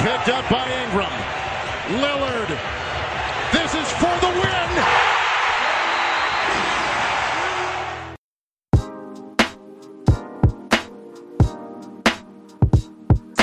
picked up by Ingram. Lillard. This is for the win.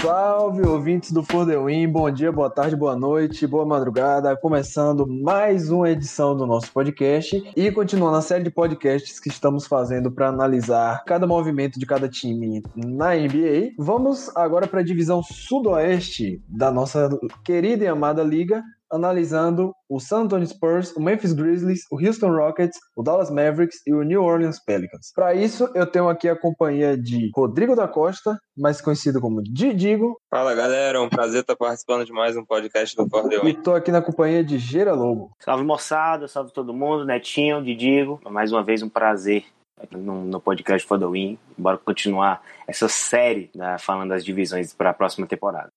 Salve, ouvintes do For The Win, bom dia, boa tarde, boa noite, boa madrugada, começando mais uma edição do nosso podcast e continuando a série de podcasts que estamos fazendo para analisar cada movimento de cada time na NBA. Vamos agora para a divisão sudoeste da nossa querida e amada liga, analisando o San Antonio Spurs, o Memphis Grizzlies, o Houston Rockets, o Dallas Mavericks e o New Orleans Pelicans. Para isso, eu tenho aqui a companhia de Rodrigo da Costa, mais conhecido como Didigo. Fala galera, é um prazer estar participando de mais um podcast do Cordel. E tô aqui na companhia de Gera Lobo. Salve moçada, salve todo mundo, Netinho, Didigo. Mais uma vez um prazer no, no podcast For The Win. Bora continuar essa série né, falando das divisões para a próxima temporada.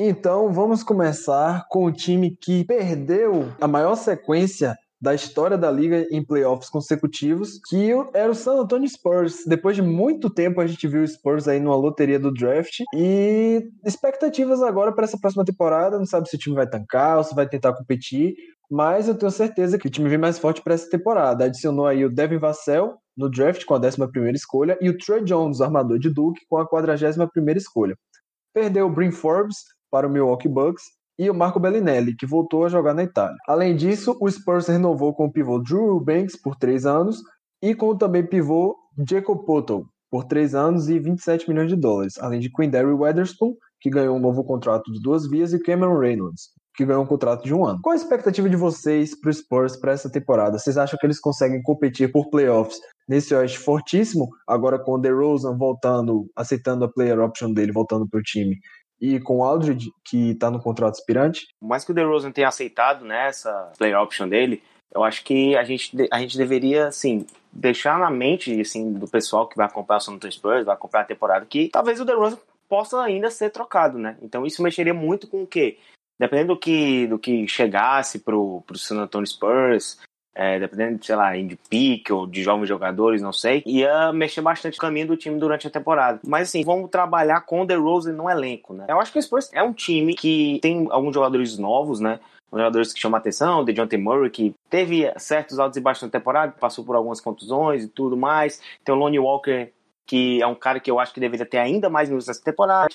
Então vamos começar com o time que perdeu a maior sequência da história da liga em playoffs consecutivos, que era o San Antonio Spurs. Depois de muito tempo a gente viu o Spurs aí numa loteria do draft e expectativas agora para essa próxima temporada, não sabe se o time vai tancar ou se vai tentar competir, mas eu tenho certeza que o time vem mais forte para essa temporada. Adicionou aí o Devin Vassell no draft com a 11ª escolha e o Trey Jones, armador de Duke, com a 41ª escolha. Perdeu o Brin Forbes, para o Milwaukee Bucks e o Marco Bellinelli, que voltou a jogar na Itália. Além disso, o Spurs renovou com o pivô Drew Banks por três anos e com o também pivô Jacob Poeltl por três anos e 27 milhões de dólares, além de Quindary Weatherspoon, que ganhou um novo contrato de duas vias, e Cameron Reynolds, que ganhou um contrato de um ano. Qual a expectativa de vocês para o Spurs para essa temporada? Vocês acham que eles conseguem competir por playoffs nesse Oeste fortíssimo, agora com o DeRozan voltando, aceitando a player option dele, voltando para o time, e com o Aldridge, que está no contrato aspirante. Mais que o DeRozan tenha aceitado né, essa player option dele, eu acho que a gente, a gente deveria, assim, deixar na mente, assim, do pessoal que vai acompanhar o San Antonio Spurs, vai acompanhar a temporada, que talvez o DeRozan possa ainda ser trocado, né? Então isso mexeria muito com o quê? Dependendo do que, do que chegasse pro, pro San Antonio Spurs, é, dependendo, sei lá, de pique ou de jovens jogadores, não sei, ia mexer bastante o caminho do time durante a temporada. Mas assim, vamos trabalhar com o DeRozan no elenco, né? Eu acho que o Spurs é um time que tem alguns jogadores novos, né? jogadores que chamam a atenção, de John T. Murray, que teve certos altos e baixos na temporada, passou por algumas contusões e tudo mais. Tem o Lonnie Walker, que é um cara que eu acho que deveria ter ainda mais minutos nessa temporada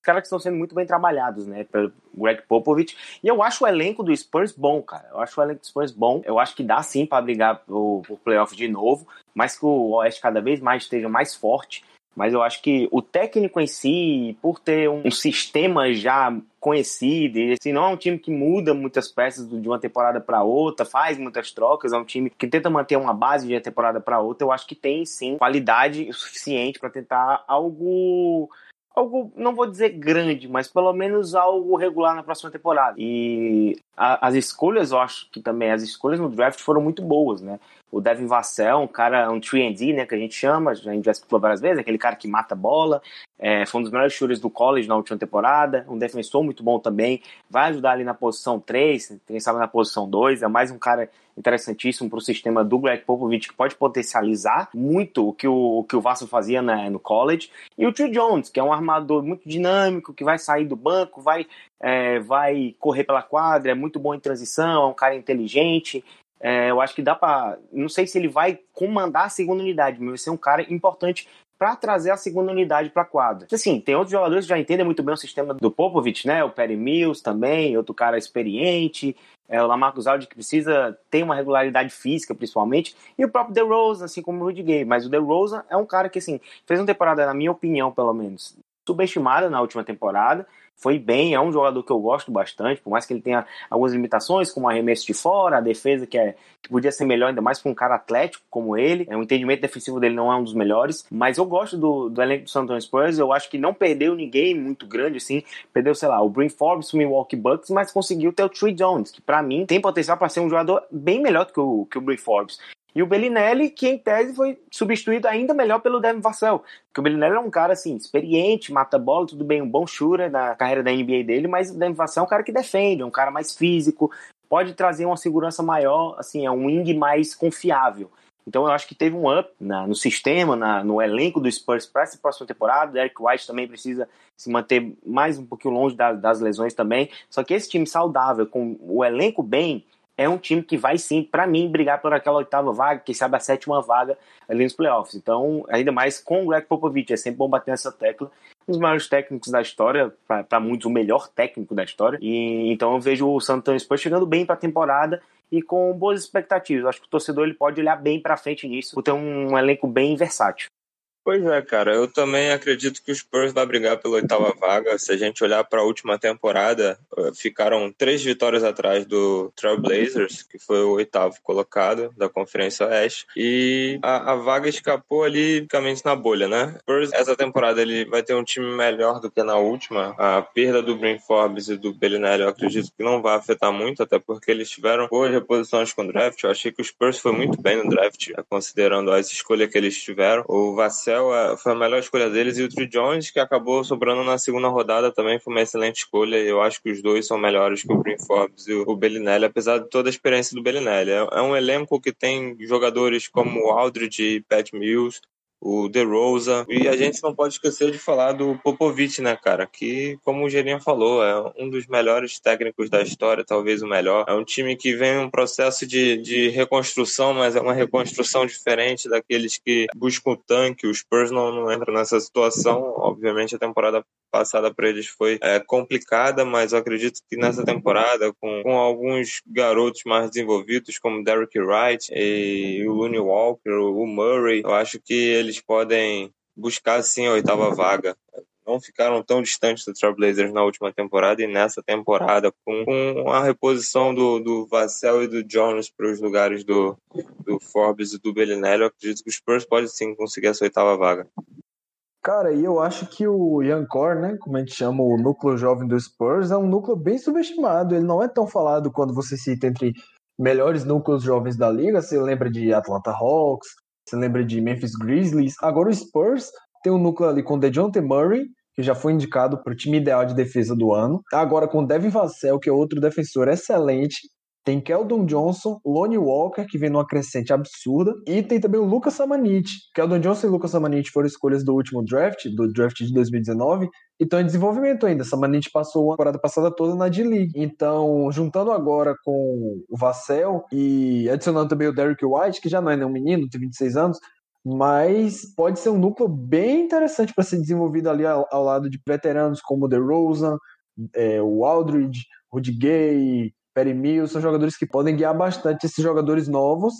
caras que estão sendo muito bem trabalhados, né? Pelo Greg Popovich. E eu acho o elenco do Spurs bom, cara. Eu acho o elenco do Spurs bom. Eu acho que dá sim para brigar por, por playoff de novo, mas que o Oeste cada vez mais esteja mais forte. Mas eu acho que o técnico em si, por ter um, um sistema já conhecido, e assim, não é um time que muda muitas peças de uma temporada para outra, faz muitas trocas, é um time que tenta manter uma base de uma temporada para outra. Eu acho que tem sim qualidade suficiente para tentar algo algo, não vou dizer grande, mas pelo menos algo regular na próxima temporada. E a, as escolhas, eu acho que também, as escolhas no draft foram muito boas, né? O Devin Vassell, um cara, um 3D, né, que a gente chama, a gente já explicou várias vezes, aquele cara que mata a bola, é, foi um dos melhores shooters do college na última temporada, um defensor muito bom também, vai ajudar ali na posição 3, quem sabe na posição 2, é mais um cara interessantíssimo para o sistema do Greg Popovich, que pode potencializar muito o que o, o que o Vassell fazia né, no college, e o Trey Jones, que é um armador muito dinâmico, que vai sair do banco, vai, é, vai correr pela quadra, é muito bom em transição, é um cara inteligente, é, eu acho que dá para. Não sei se ele vai comandar a segunda unidade, mas vai ser um cara importante para trazer a segunda unidade para a quadra. Assim, tem outros jogadores que já entendem muito bem o sistema do Popovich, né? O Perry Mills também, outro cara experiente. É, o Lamarcus Aldridge que precisa ter uma regularidade física, principalmente. E o próprio DeRozan, assim como o Rudy Gay. Mas o DeRozan é um cara que, assim, fez uma temporada, na minha opinião, pelo menos, subestimada na última temporada foi bem, é um jogador que eu gosto bastante, por mais que ele tenha algumas limitações, como arremesso de fora, a defesa que, é, que podia ser melhor, ainda mais para um cara atlético como ele. É, o entendimento defensivo dele não é um dos melhores, mas eu gosto do, do elenco do San Antonio Spurs, eu acho que não perdeu ninguém muito grande, assim, perdeu, sei lá, o Brin Forbes, o Milwaukee Bucks, mas conseguiu ter o Trey Jones, que para mim tem potencial para ser um jogador bem melhor do que o, que o Brin Forbes. E o Bellinelli, que em tese foi substituído ainda melhor pelo Devin Vassell. Porque o Bellinelli é um cara, assim, experiente, mata bola, tudo bem, um bom shooter na carreira da NBA dele, mas o Devin Vassell é um cara que defende, é um cara mais físico, pode trazer uma segurança maior, assim, é um wing mais confiável. Então eu acho que teve um up na, no sistema, na, no elenco do Spurs para essa próxima temporada. O Derek White também precisa se manter mais um pouquinho longe da, das lesões também. Só que esse time saudável, com o elenco bem, é um time que vai sim, para mim, brigar por aquela oitava vaga, quem sabe a sétima vaga ali nos playoffs. Então, ainda mais com o Greg Popovich, é sempre bom bater nessa tecla. Um dos maiores técnicos da história, para muitos o melhor técnico da história. E então eu vejo o San Antonio chegando bem para a temporada e com boas expectativas. Acho que o torcedor ele pode olhar bem para frente nisso, por ter um elenco bem versátil. Pois é, cara. Eu também acredito que o Spurs vai brigar pela oitava vaga. Se a gente olhar para a última temporada, eh, ficaram três vitórias atrás do Trailblazers, que foi o oitavo colocado da Conferência Oeste. E a, a vaga escapou ali basicamente na bolha, né? Spurs, essa temporada ele vai ter um time melhor do que na última. A perda do Brin Forbes e do Bellinelli eu acredito que não vai afetar muito, até porque eles tiveram boas reposições com o draft. Eu achei que o Spurs foi muito bem no draft, considerando as escolhas que eles tiveram. O Vassell Foi a melhor escolha deles e o Trey Jones, que acabou sobrando na segunda rodada, também foi uma excelente escolha. Eu acho que os dois são melhores que o Green Forbes e o Bellinelli, apesar de toda a experiência do Bellinelli. É, é um elenco que tem jogadores como Aldridge e Pat Mills, o DeRosa. E a gente não pode esquecer de falar do Popovich, né, cara? Que, como o Gerinha falou, é um dos melhores técnicos da história, talvez o melhor. É um time que vem um processo de, de reconstrução, mas é uma reconstrução diferente daqueles que buscam o tanque. Os Spurs não, não entram nessa situação. Obviamente, a temporada passada para eles foi é, complicada, mas eu acredito que nessa temporada, com, com alguns garotos mais desenvolvidos, como Derrick Wright e o Looney Walker, o Murray, eu acho que eles podem buscar sim a oitava vaga. Não ficaram tão distantes do Trailblazers na última temporada e nessa temporada, com, com a reposição do, do Vassell e do Jones para os lugares do, do Forbes e do Bellinelli, eu acredito que os Spurs podem sim conseguir essa oitava vaga. Cara, e eu acho que o Young Core, né, como a gente chama o núcleo jovem do Spurs, é um núcleo bem subestimado. Ele não é tão falado quando você cita entre melhores núcleos jovens da liga. Você lembra de Atlanta Hawks, você lembra de Memphis Grizzlies. Agora o Spurs tem um núcleo ali com DeJounte Murray, que já foi indicado para o time ideal de defesa do ano. Agora com Devin Vassell, que é outro defensor excelente. Tem Keldon Johnson, Lonnie Walker, que vem numa crescente absurda, e tem também o Lucas Samanit. Keldon Johnson e Lucas Samanit foram escolhas do último draft, do draft de 2019, e estão em desenvolvimento ainda. Samanit passou a temporada passada toda na D-League. Então, juntando agora com o Vassell e adicionando também o Derrick White, que já não é nenhum menino, tem 26 anos, mas pode ser um núcleo bem interessante para ser desenvolvido ali ao, ao, lado de veteranos como o DeRozan, é, o Aldridge, Rudy Gay, Perry Mills, são jogadores que podem guiar bastante esses jogadores novos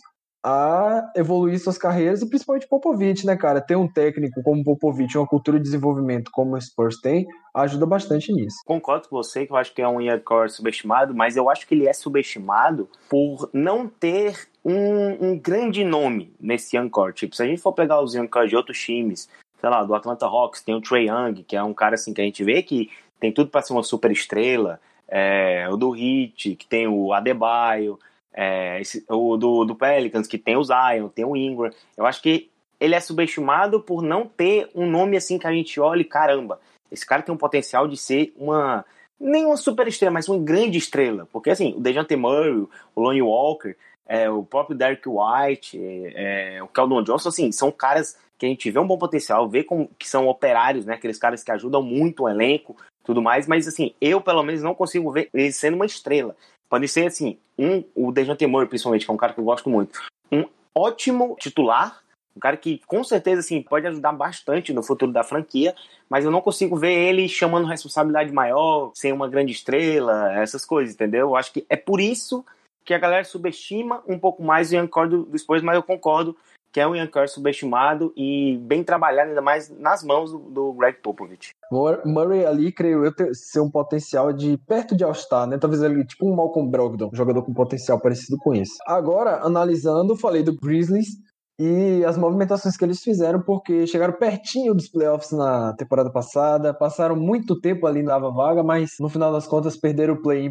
a evoluir suas carreiras e principalmente Popovich, né, cara? Ter um técnico como Popovich, uma cultura de desenvolvimento como o Spurs tem, ajuda bastante nisso. Concordo com você que eu acho que é um Core subestimado, mas eu acho que ele é subestimado por não ter um, um grande nome nesse Young Core. Tipo, se a gente for pegar os Young Core de outros times, sei lá, do Atlanta Hawks, tem o Trey Young, que é um cara assim que a gente vê que tem tudo para ser uma super estrela, é, o do Heat, que tem o Adebayo, é, esse, o do, do Pelicans, que tem o Zion, tem o Ingram. Eu acho que ele é subestimado por não ter um nome assim que a gente olha e caramba, esse cara tem um potencial de ser uma nem uma super estrela, mas uma grande estrela. Porque assim, o Dejante Murray, o Lonnie Walker, é, o próprio Derek White, é, é, o Keldon Johnson, assim, são caras que a gente vê um bom potencial, vê como, que são operários, né? Aqueles caras que ajudam muito o elenco, tudo mais, mas assim, eu pelo menos não consigo ver ele sendo uma estrela. Pode ser assim, um, o Dejan Temor, principalmente, que é um cara que eu gosto muito, um ótimo titular, um cara que com certeza assim, pode ajudar bastante no futuro da franquia, mas eu não consigo ver ele chamando responsabilidade maior, sem uma grande estrela, essas coisas, entendeu? Eu acho que é por isso que a galera subestima um pouco mais o Ian Core do, mas eu concordo que é um Ian subestimado e bem trabalhado, ainda mais nas mãos do, do Greg Popovich. Murray ali, creio eu, ter, ser um potencial de perto de All-Star, né? Talvez ali, tipo um Malcolm Brogdon, um jogador com potencial parecido com esse. Agora, analisando, falei do Grizzlies e as movimentações que eles fizeram, porque chegaram pertinho dos playoffs na temporada passada, passaram muito tempo ali na vaga, mas no final das contas perderam o play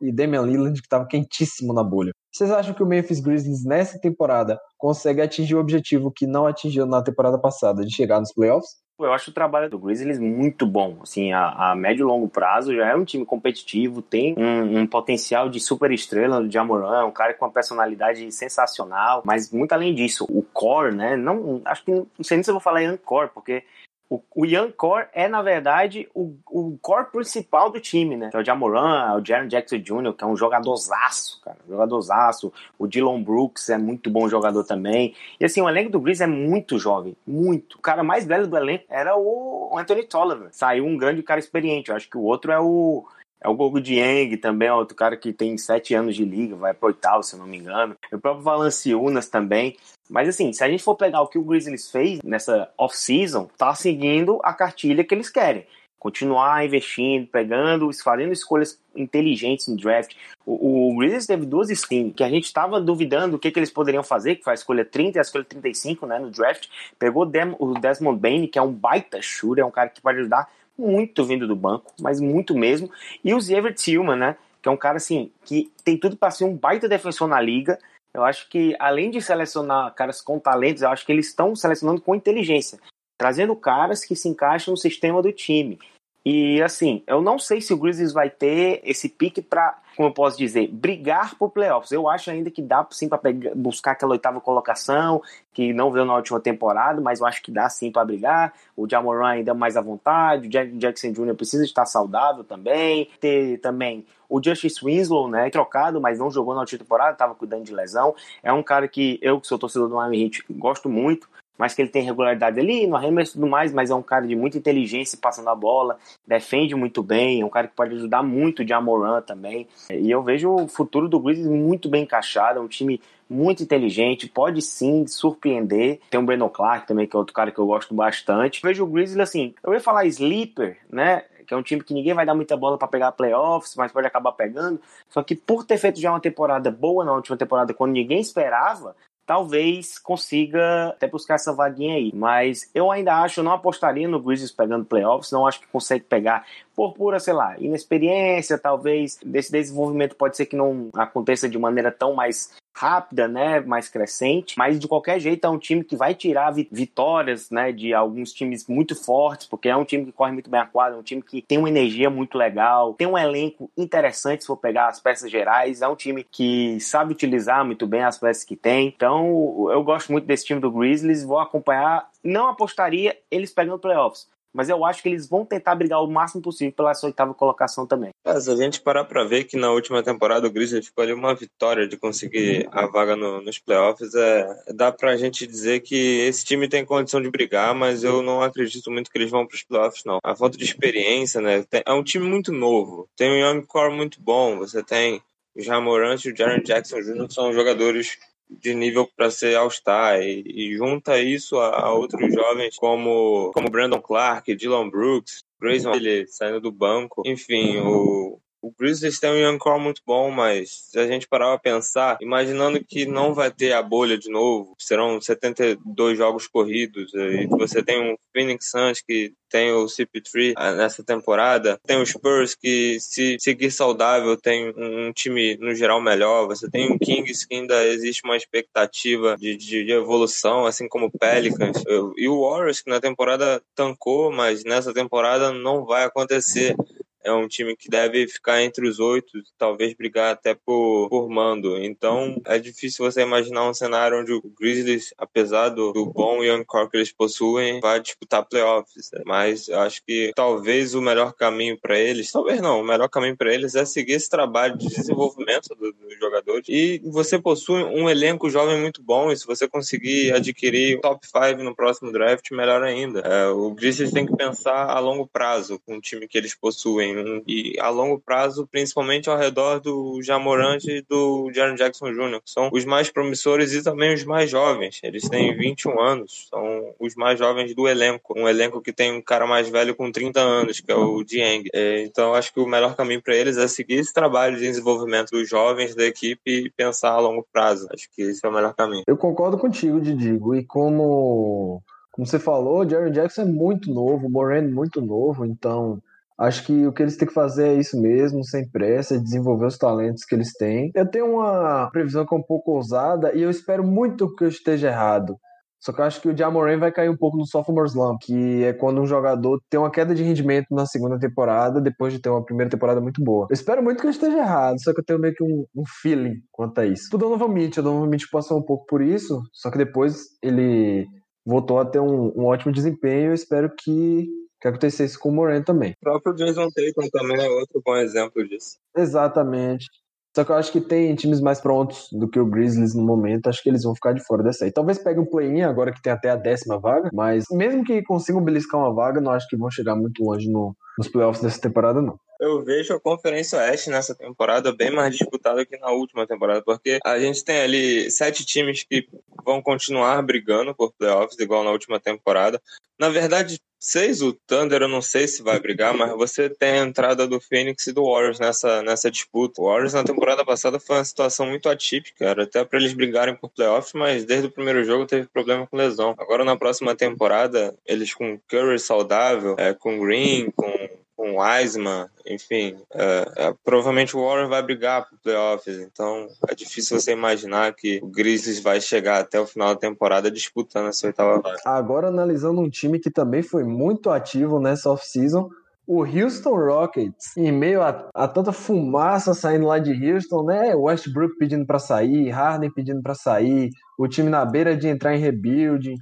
e Damian Lillard, que estava quentíssimo na bolha. Vocês acham que o Memphis Grizzlies nessa temporada consegue atingir o objetivo que não atingiu na temporada passada, de chegar nos playoffs? eu acho o trabalho do Grizzlies muito bom. Assim, a, a médio e longo prazo já é um time competitivo, tem um, um potencial de super estrela do Jamoran, um cara com uma personalidade sensacional, mas muito além disso, o core, né? Não, acho que não sei nem se eu vou falar em core, porque o, o Young Core é, na verdade, o, o core principal do time, né? Que é o Jamoran, o Jaron Jackson Jr., que é um jogadorzaço, cara. Jogadorzaço. O Dylan Brooks é muito bom jogador também. E assim, o elenco do Grizzlies é muito jovem. Muito. O cara mais velho do elenco era o Anthony Tolliver. Saiu um grande cara experiente. Eu acho que o outro é o é o Gogo Dieng também, é outro cara que tem sete anos de liga, vai pro oitavo, se não me engano. O próprio Valanciunas também. Mas assim, se a gente for pegar o que o Grizzlies fez nessa off-season, tá seguindo a cartilha que eles querem. Continuar investindo, pegando, fazendo escolhas inteligentes no draft. O, o Grizzlies teve duas skins que a gente estava duvidando o que, que eles poderiam fazer, que foi a escolha 30 e a escolha 35 né, no draft. Pegou o Desmond Bain, que é um baita shooter, é um cara que pode ajudar muito vindo do banco, mas muito mesmo. E o Zevert Tillman, né? Que é um cara assim que tem tudo para ser um baita defensor na liga. Eu acho que além de selecionar caras com talentos, eu acho que eles estão selecionando com inteligência, trazendo caras que se encaixam no sistema do time. E assim, eu não sei se o Grizzlies vai ter esse pique para, como eu posso dizer, brigar por playoffs. Eu acho ainda que dá sim para buscar aquela oitava colocação, que não veio na última temporada, mas eu acho que dá sim para brigar. O Jamoran ainda mais à vontade, o Jack Jackson Jr. precisa estar saudável também. Ter também o Justice Winslow, né, trocado, mas não jogou na última temporada, estava cuidando de lesão. É um cara que eu, que sou torcedor do Miami Heat, gosto muito mas que ele tem regularidade ali no arremesso e tudo mais, mas é um cara de muita inteligência passando a bola, defende muito bem, é um cara que pode ajudar muito de Amoran também. E eu vejo o futuro do Grizzlies muito bem encaixado, é um time muito inteligente, pode sim surpreender. Tem o Brandon Clark também, que é outro cara que eu gosto bastante. Eu vejo o Grizzlies assim, eu ia falar sleeper, né? Que é um time que ninguém vai dar muita bola para pegar playoffs, mas pode acabar pegando. Só que por ter feito já uma temporada boa na última temporada, quando ninguém esperava, talvez consiga até buscar essa vaguinha aí. Mas eu ainda acho, não apostaria no Grizzlies pegando playoffs, não acho que consegue pegar por pura, sei lá, inexperiência, talvez desse desenvolvimento pode ser que não aconteça de maneira tão mais rápida, né, mais crescente, mas de qualquer jeito é um time que vai tirar vitórias, né, de alguns times muito fortes, porque é um time que corre muito bem a quadra, é um time que tem uma energia muito legal, tem um elenco interessante se for pegar as peças gerais, é um time que sabe utilizar muito bem as peças que tem. Então, eu gosto muito desse time do Grizzlies, vou acompanhar, não apostaria eles pegando playoffs, mas eu acho que eles vão tentar brigar o máximo possível pela sua oitava colocação também. É, se a gente parar para ver que na última temporada o Grizzlies ficou ali uma vitória de conseguir a vaga no, nos playoffs, é, dá pra gente dizer que esse time tem condição de brigar, mas eu não acredito muito que eles vão para os playoffs, não. A falta de experiência, né? Tem, é um time muito novo, tem um young core muito bom, você tem o Jamorant e o Jaron Jackson Jr. são jogadores de nível para ser All-Star. E, e, junta isso a, a, outros jovens como, como Brandon Clark, Dylan Brooks, Grayson ele saindo do banco, enfim, o, o Grizzlies tem um young core muito bom, mas se a gente parar para pensar, imaginando que não vai ter a bolha de novo, serão 72 jogos corridos, e você tem um Phoenix Suns que tem o CP3 ah, nessa temporada, tem o Spurs que se seguir saudável tem um time no geral melhor, você tem o Kings que ainda existe uma expectativa de, de, de evolução, assim como o Pelicans, e o Warriors que na temporada tancou, mas nessa temporada não vai acontecer é um time que deve ficar entre os oito, talvez brigar até por, por mando. Então é difícil você imaginar um cenário onde o Grizzlies, apesar do, do bom young core que eles possuem, vai disputar playoffs. Mas eu acho que talvez o melhor caminho para eles, talvez não, o melhor caminho para eles é seguir esse trabalho de desenvolvimento dos do jogadores. E você possui um elenco jovem muito bom, e se você conseguir adquirir top 5 no próximo draft, melhor ainda. É, o Grizzlies tem que pensar a longo prazo com o time que eles possuem e a longo prazo, principalmente ao redor do Jamorante e do Jaron Jackson Jr., que são os mais promissores e também os mais jovens. Eles têm 21 anos, são os mais jovens do elenco. Um elenco que tem um cara mais velho com 30 anos, que é o Dieng. É, então, acho que o melhor caminho para eles é seguir esse trabalho de desenvolvimento dos jovens da equipe e pensar a longo prazo. Acho que esse é o melhor caminho. Eu concordo contigo, Didigo, e como como você falou, Jaron Jackson é muito novo, o Moran muito novo, então Acho que o que eles têm que fazer é isso mesmo, sem pressa, desenvolver os talentos que eles têm. Eu tenho uma previsão que é um pouco ousada e eu espero muito que eu esteja errado. Só que eu acho que o Jamoran vai cair um pouco no sophomore slump, que é quando um jogador tem uma queda de rendimento na segunda temporada, depois de ter uma primeira temporada muito boa. Eu espero muito que eu esteja errado, só que eu tenho meio que um, um feeling quanto a isso. O Donovan Mitchell, o Donovan Mitchell passou um pouco por isso, só que depois ele voltou a ter um, um ótimo desempenho. Eu espero que que acontecesse com o Moran também. O próprio Jason Tatum também é outro bom exemplo disso. Exatamente. Só que eu acho que tem times mais prontos do que o Grizzlies no momento. Acho que eles vão ficar de fora dessa aí. Talvez pegue um play-in agora que tem até a décima vaga. Mas mesmo que consigam beliscar uma vaga, não acho que vão chegar muito longe no, nos playoffs dessa temporada, não eu vejo a Conferência Oeste nessa temporada bem mais disputada que na última temporada, porque a gente tem ali sete times que vão continuar brigando por playoffs, igual na última temporada. Na verdade, seis, o Thunder eu não sei se vai brigar, mas você tem a entrada do Phoenix e do Warriors nessa, nessa disputa. O Warriors na temporada passada foi uma situação muito atípica, era até para eles brigarem por playoffs, mas desde o primeiro jogo teve problema com lesão. Agora na próxima temporada, eles com Curry saudável, é, com Green, com com Wiseman, enfim, é, é, provavelmente o Warriors vai brigar por playoffs, então é difícil você imaginar que o Grizzlies vai chegar até o final da temporada disputando essa oitava vaga. Agora analisando um time que também foi muito ativo nessa off-season, o Houston Rockets, em meio a, a, tanta fumaça saindo lá de Houston, né? Westbrook pedindo para sair, Harden pedindo para sair, o time na beira de entrar em rebuilding.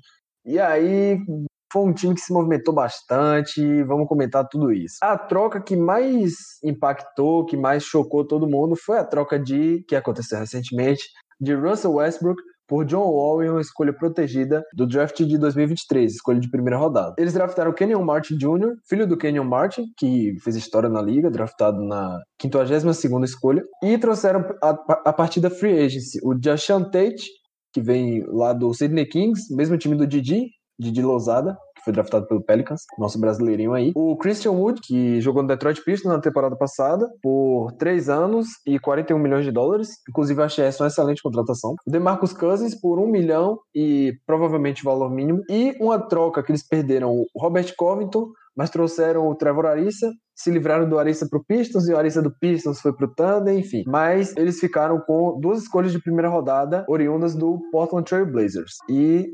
E aí foi um time que se movimentou bastante, vamos comentar tudo isso. A troca que mais impactou, que mais chocou todo mundo foi a troca de que aconteceu recentemente de Russell Westbrook por John Wall em uma escolha protegida do draft de 2023, escolha de primeira rodada. Eles draftaram Kenyon Martin Jr., filho do Kenyon Martin, que fez história na liga, draftado na 52ª escolha, e trouxeram a, a partir da free agency o Jashan Tate, que vem lá do Sydney Kings, mesmo time do Didi, Didi Lousada, que foi draftado pelo Pelicans, nosso brasileirinho aí. O Christian Wood, que jogou no Detroit Pistons na temporada passada por 3 anos e 41 milhões de dólares. Inclusive, achei essa uma excelente contratação. O DeMarcus Cousins por 1 milhão e provavelmente valor mínimo. E uma troca que eles perderam o Robert Covington mas trouxeram o Trevor Arissa, se livraram do Arissa pro Pistons e o Arissa do Pistons foi pro Thunder, enfim. Mas eles ficaram com duas escolhas de primeira rodada oriundas do Portland Trail Blazers e,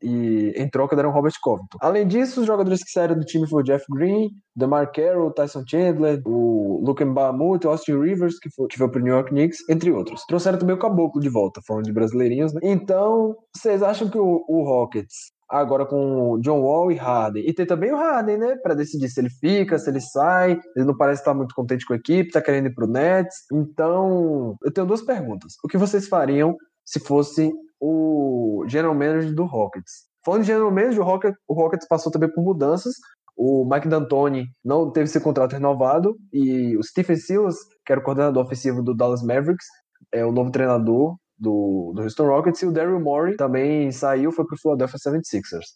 e em troca deram Robert Covington. Além disso, os jogadores que saíram do time foram o Jeff Green, DeMar Carroll, Tyson Chandler, o Luke Mbamute, Austin Rivers, que foi, que foi pro New York Knicks, entre outros. Trouxeram também o Caboclo de volta, falando de brasileirinhos, né? Então, vocês acham que o, o Rockets agora com John Wall e Harden. E tem também o Harden, né? Para decidir se ele fica, se ele sai. Ele não parece estar muito contente com a equipe, tá querendo ir pro Nets. Então, eu tenho duas perguntas. O que vocês fariam se fosse o general manager do Rockets? Falando de general manager, o Rockets, o Rockets passou também por mudanças. O Mike D'Antoni não teve seu contrato renovado e o Stephen Silas, que era o coordenador ofensivo do Dallas Mavericks, é o novo treinador do, do Houston Rockets, e o Daryl Morey também saiu, foi para o Philadelphia 76ers.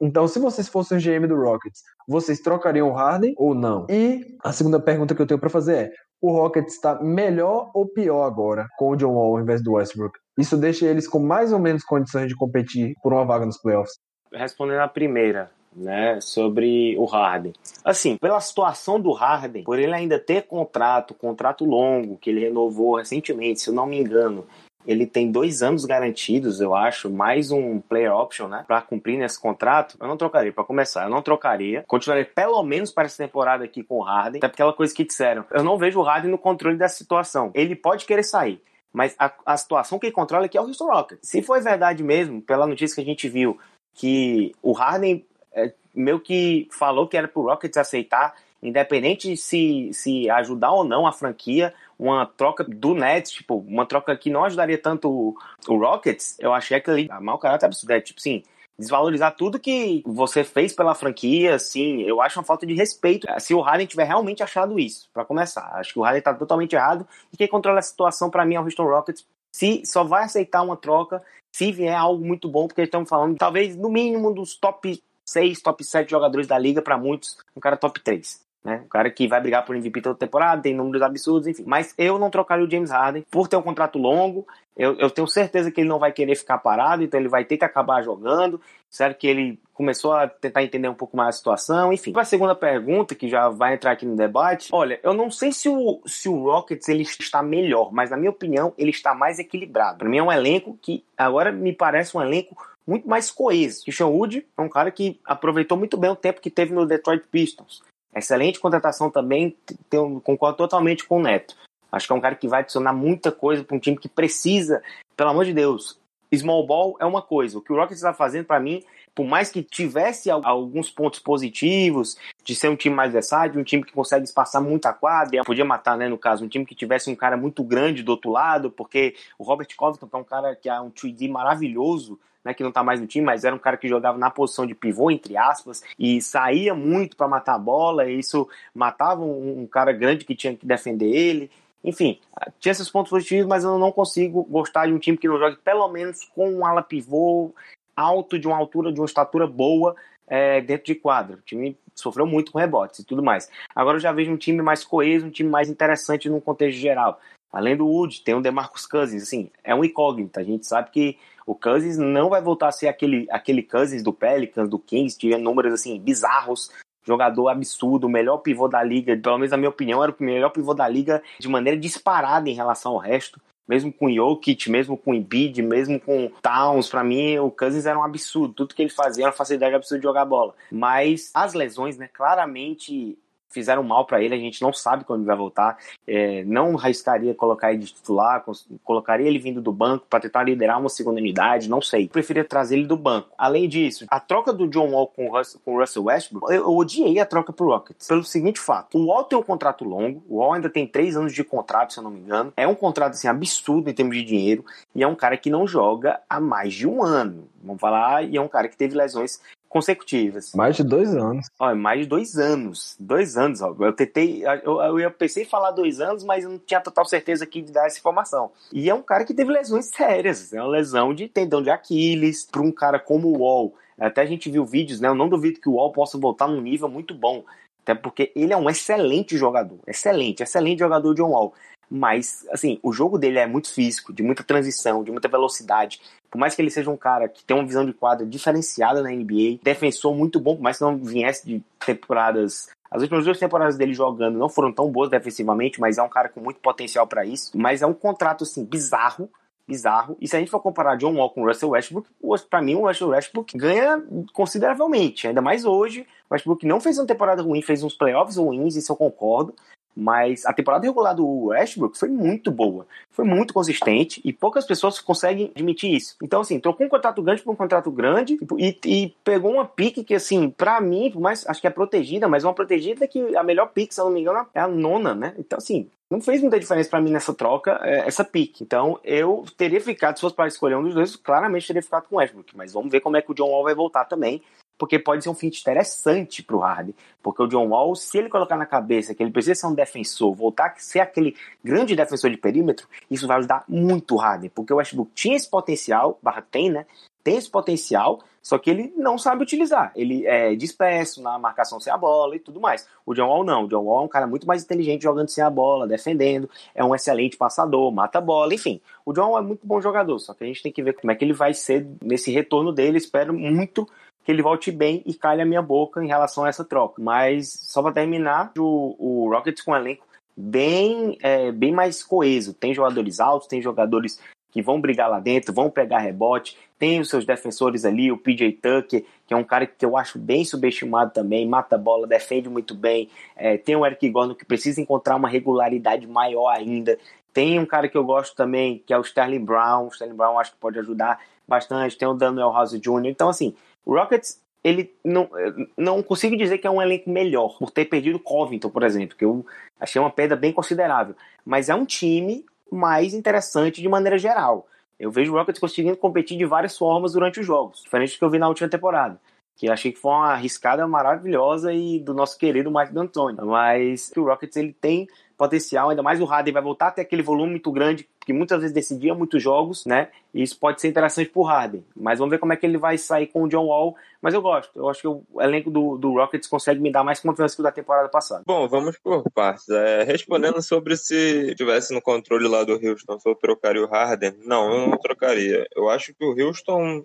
Então, se vocês fossem GM do Rockets, vocês trocariam o Harden ou não? E a segunda pergunta que eu tenho para fazer é: o Rockets está melhor ou pior agora com o John Wall ao invés do Westbrook? Isso deixa eles com mais ou menos condições de competir por uma vaga nos playoffs? Respondendo a primeira, né, sobre o Harden. Assim, pela situação do Harden, por ele ainda ter contrato, contrato longo, que ele renovou recentemente, se eu não me engano, ele tem dois anos garantidos, eu acho, mais um player option, né? Pra cumprir nesse contrato. Eu não trocaria, para começar, eu não trocaria. Continuaria pelo menos para essa temporada aqui com o Harden. Até aquela coisa que disseram. Eu não vejo o Harden no controle dessa situação. Ele pode querer sair. Mas a, a situação que ele controla aqui é o Houston Rockets. Se foi verdade mesmo, pela notícia que a gente viu, que o Harden é, meio que falou que era pro Rockets aceitar, independente se, se ajudar ou não a franquia, uma troca do Nets, tipo, uma troca que não ajudaria tanto o, o Rockets, eu achei aquilo ali, a mau caráter absurdo, é, tipo, sim, desvalorizar tudo que você fez pela franquia, assim, eu acho uma falta de respeito. Se o Harden tiver realmente achado isso, para começar, acho que o Harden tá totalmente errado e quem controla a situação para mim é o Houston Rockets. Se só vai aceitar uma troca se vier algo muito bom, porque estamos falando talvez no mínimo dos top 6, top 7 jogadores da liga, para muitos, um cara top 3. Né? Um cara que vai brigar por MVP toda temporada, tem números absurdos, enfim. Mas eu não trocaria o James Harden por ter um contrato longo. Eu, eu tenho certeza que ele não vai querer ficar parado, então ele vai ter que acabar jogando. Sério que ele começou a tentar entender um pouco mais a situação, enfim. Para a segunda pergunta, que já vai entrar aqui no debate, olha, eu não sei se o, se o Rockets ele está melhor, mas na minha opinião ele está mais equilibrado. Para mim é um elenco que agora me parece um elenco muito mais coeso. Christian Wood é um cara que aproveitou muito bem o tempo que teve no Detroit Pistons. Excelente contratação também, tenho, concordo totalmente com o Neto. Acho que é um cara que vai adicionar muita coisa para um time que precisa, pelo amor de Deus. Small ball é uma coisa. O que o Rockets está fazendo, para mim, por mais que tivesse alguns pontos positivos, de ser um time mais versátil, um time que consegue espaçar muita quadra, podia matar, né, no caso, um time que tivesse um cara muito grande do outro lado, porque o Robert Covington é um cara que é um 3D maravilhoso, né, que não tá mais no time, mas era um cara que jogava na posição de pivô, entre aspas, e saía muito para matar a bola, e isso matava um, um cara grande que tinha que defender ele. Enfim, tinha esses pontos positivos, mas eu não consigo gostar de um time que não jogue pelo menos com um ala pivô alto, de uma altura, de uma estatura boa é, dentro de quadra. O time sofreu muito com rebotes e tudo mais. Agora eu já vejo um time mais coeso, um time mais interessante no contexto geral. Além do Wood, tem o DeMarcus Cousins, assim, é um incógnito. A gente sabe que o Cousins não vai voltar a ser aquele, aquele Cousins do Pelicans, do Kings, tinha números assim bizarros jogador absurdo, melhor pivô da liga, pelo menos na minha opinião, era o melhor pivô da liga de maneira disparada em relação ao resto. Mesmo com Jokic, mesmo com Embiid, mesmo com Towns, para mim o Cousins era um absurdo. Tudo que ele fazia era uma facilidade absurda de jogar bola. Mas as lesões, né, claramente fizeram mal para ele, a gente não sabe quando ele vai voltar. É, não arriscaria colocar ele de titular, colocaria ele vindo do banco para tentar liderar uma segunda unidade, não sei. Preferia trazer ele do banco. Além disso, a troca do John Wall com o Russell, com o Russell Westbrook, eu, eu, odiei a troca pro Rockets. Pelo seguinte fato: o Wall tem um contrato longo, o Wall ainda tem três anos de contrato, se eu não me engano. É um contrato assim, absurdo em termos de dinheiro, e é um cara que não joga há mais de um ano. Vamos falar, e é um cara que teve lesões consecutivas. Mais de dois anos. Ó, mais de dois anos. Dois anos, ó. Eu tentei. Eu, eu, eu pensei em falar dois anos, mas eu não tinha total certeza aqui de dar essa informação. E é um cara que teve lesões sérias. É uma lesão de tendão de Aquiles. Para um cara como o Wall. Até a gente viu vídeos, né? Eu não duvido que o Wall possa voltar num nível muito bom. Até porque ele é um excelente jogador. Excelente, excelente jogador de John Wall. Mas, assim, o jogo dele é muito físico, de muita transição, de muita velocidade. Por mais que ele seja um cara que tem uma visão de quadra diferenciada na NBA, defensor muito bom, por mais que não viesse de temporadas as últimas duas temporadas dele jogando não foram tão boas defensivamente, mas é um cara com muito potencial para isso. Mas é um contrato assim bizarro, bizarro. E se a gente for comparar John Wall com Russell Westbrook, para mim o Russell Westbrook ganha consideravelmente, ainda mais hoje. O Westbrook não fez uma temporada ruim, fez uns playoffs ruins, isso eu concordo. Mas a temporada regular do Westbrook foi muito boa, foi muito consistente e poucas pessoas conseguem admitir isso. Então, assim, trocou um contrato grande por um contrato grande e, e pegou uma pique que, assim, para mim, mais acho que é protegida, mas uma protegida que a melhor pique, se eu não me engano, é a nona, né? Então, assim, não fez muita diferença para mim nessa troca, é, essa pique. Então, eu teria ficado, se fosse para escolher um dos dois, claramente teria ficado com o Westbrook. Mas vamos ver como é que o John Wall vai voltar também porque pode ser um fit interessante para o Harden. Porque o John Wall, se ele colocar na cabeça que ele precisa ser um defensor, voltar a ser aquele grande defensor de perímetro, isso vai ajudar muito o Harden. Porque o Westbrook tinha esse potencial, barra tem, né? Tem esse potencial, só que ele não sabe utilizar. Ele é disperso na marcação sem a bola e tudo mais. O John Wall não. O John Wall é um cara muito mais inteligente jogando sem a bola, defendendo, é um excelente passador, mata a bola, enfim. O John Wall é muito bom jogador, só que a gente tem que ver como é que ele vai ser nesse retorno dele. Espero muito que ele volte bem e calhe a minha boca em relação a essa troca. Mas, só para terminar, o, o Rockets com um elenco bem, é, bem mais coeso. Tem jogadores altos, tem jogadores que vão brigar lá dentro, vão pegar rebote. Tem os seus defensores ali, o PJ Tucker, que é um cara que eu acho bem subestimado também, mata a bola, defende muito bem. É, tem o Eric Gordon que precisa encontrar uma regularidade maior ainda. Tem um cara que eu gosto também, que é o Sterling Brown. O Sterling Brown acho que pode ajudar bastante. Tem o Daniel House Jr. Então, assim, o Rockets, ele não, não consigo dizer que é um elenco melhor por ter perdido o Covington, por exemplo, que eu achei uma perda bem considerável. Mas é um time mais interessante de maneira geral. Eu vejo o Rockets conseguindo competir de várias formas durante os jogos, diferente do que eu vi na última temporada. Que achei que foi uma arriscada maravilhosa e do nosso querido Mike D'Antoni. Mas o Rockets ele tem potencial, ainda mais o Harden vai voltar a ter aquele volume muito grande, que muitas vezes decidia muitos jogos, né? Isso pode ser interessante pro Harden. Mas vamos ver como é que ele vai sair com o John Wall. Mas eu gosto. Eu acho que o elenco do, do Rockets consegue me dar mais confiança que o da temporada passada. Bom, vamos por partes. É, respondendo sobre se tivesse no controle lá do Houston, se eu trocaria o Harden, não, eu não trocaria. Eu acho que o Houston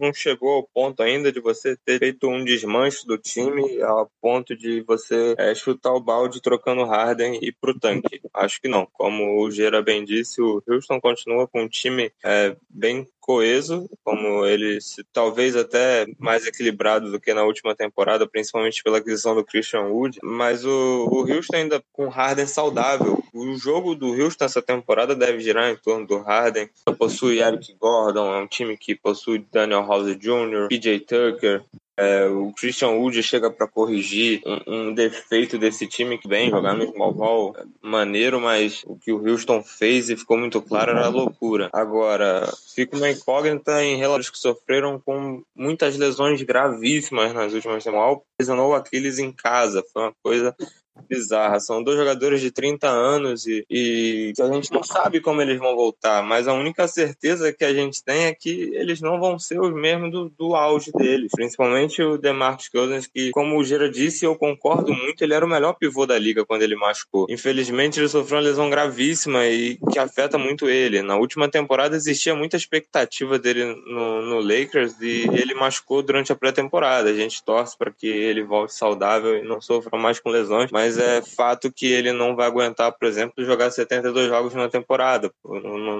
não chegou ao ponto ainda de você ter feito um desmanche do time a ponto de você é, chutar o balde trocando o Harden e pro tanque. Acho que não. Como o Gera bem disse, o o Houston continua com um time é, bem coeso, como ele talvez até mais equilibrado do que na última temporada, principalmente pela aquisição do Christian Wood. Mas o, o Houston ainda com Harden saudável. O jogo do Houston essa temporada deve girar em torno do Harden. Possui Eric Gordon, é um time que possui Daniel House Jr., PJ Tucker, é, o Christian Wood chega para corrigir um, um, defeito desse time que vem jogar no small ball maneiro, mas o que o Houston fez e ficou muito claro era loucura. Agora, fica uma incógnita em relatos que sofreram com muitas lesões gravíssimas nas últimas semanas. Lesionou o Aquiles em casa, foi uma coisa bizarra. São dois jogadores de 30 anos e, e a gente não sabe como eles vão voltar, mas a única certeza que a gente tem é que eles não vão ser os mesmos do, do auge deles. Principalmente o DeMarcus Cousins, que, como o Gira disse, eu concordo muito, ele era o melhor pivô da liga quando ele machucou. Infelizmente, ele sofreu uma lesão gravíssima e que afeta muito ele. Na última temporada existia muita expectativa dele no, no Lakers e ele machucou durante a pré-temporada. A gente torce para que ele volte saudável e não sofra mais com lesões, mas mas é fato que ele não vai aguentar, por exemplo, jogar 72 jogos numa temporada.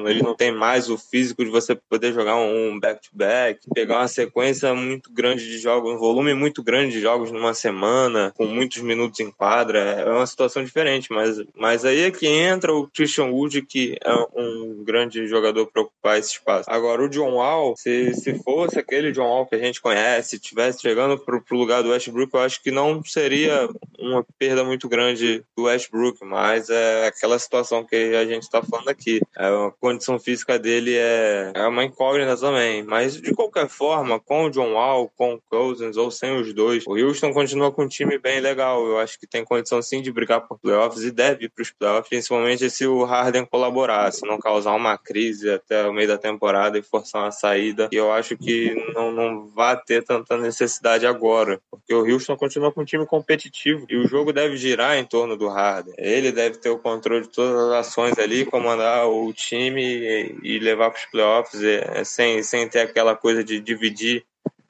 Ele não tem mais o físico de você poder jogar um back-to-back, -back, pegar uma sequência muito grande de jogos, um volume muito grande de jogos numa semana, com muitos minutos em quadra. É uma situação diferente, mas, mas aí é que entra o Christian Wood, que é um grande jogador para ocupar esse espaço. Agora, o John Wall, se, se fosse aquele John Wall que a gente conhece, estivesse chegando para o lugar do Westbrook, eu acho que não seria uma perda muito muito grande do Westbrook, mas é aquela situação que a gente está falando aqui. É, a condição física dele é, é uma incógnita também. Mas de qualquer forma, com o John Wall, com o Cousins ou sem os dois, o Houston continua com um time bem legal. Eu acho que tem condição sim de brigar por playoffs e deve ir para os playoffs, principalmente se o Harden colaborar, se não causar uma crise até o meio da temporada e forçar uma saída. E eu acho que não, não vai ter tanta necessidade agora, porque o Houston continua com um time competitivo e o jogo deve girar em torno do Harden. Ele deve ter o controle de todas as ações ali, comandar o time e, e levar para os playoffs é, sem, sem ter aquela coisa de dividir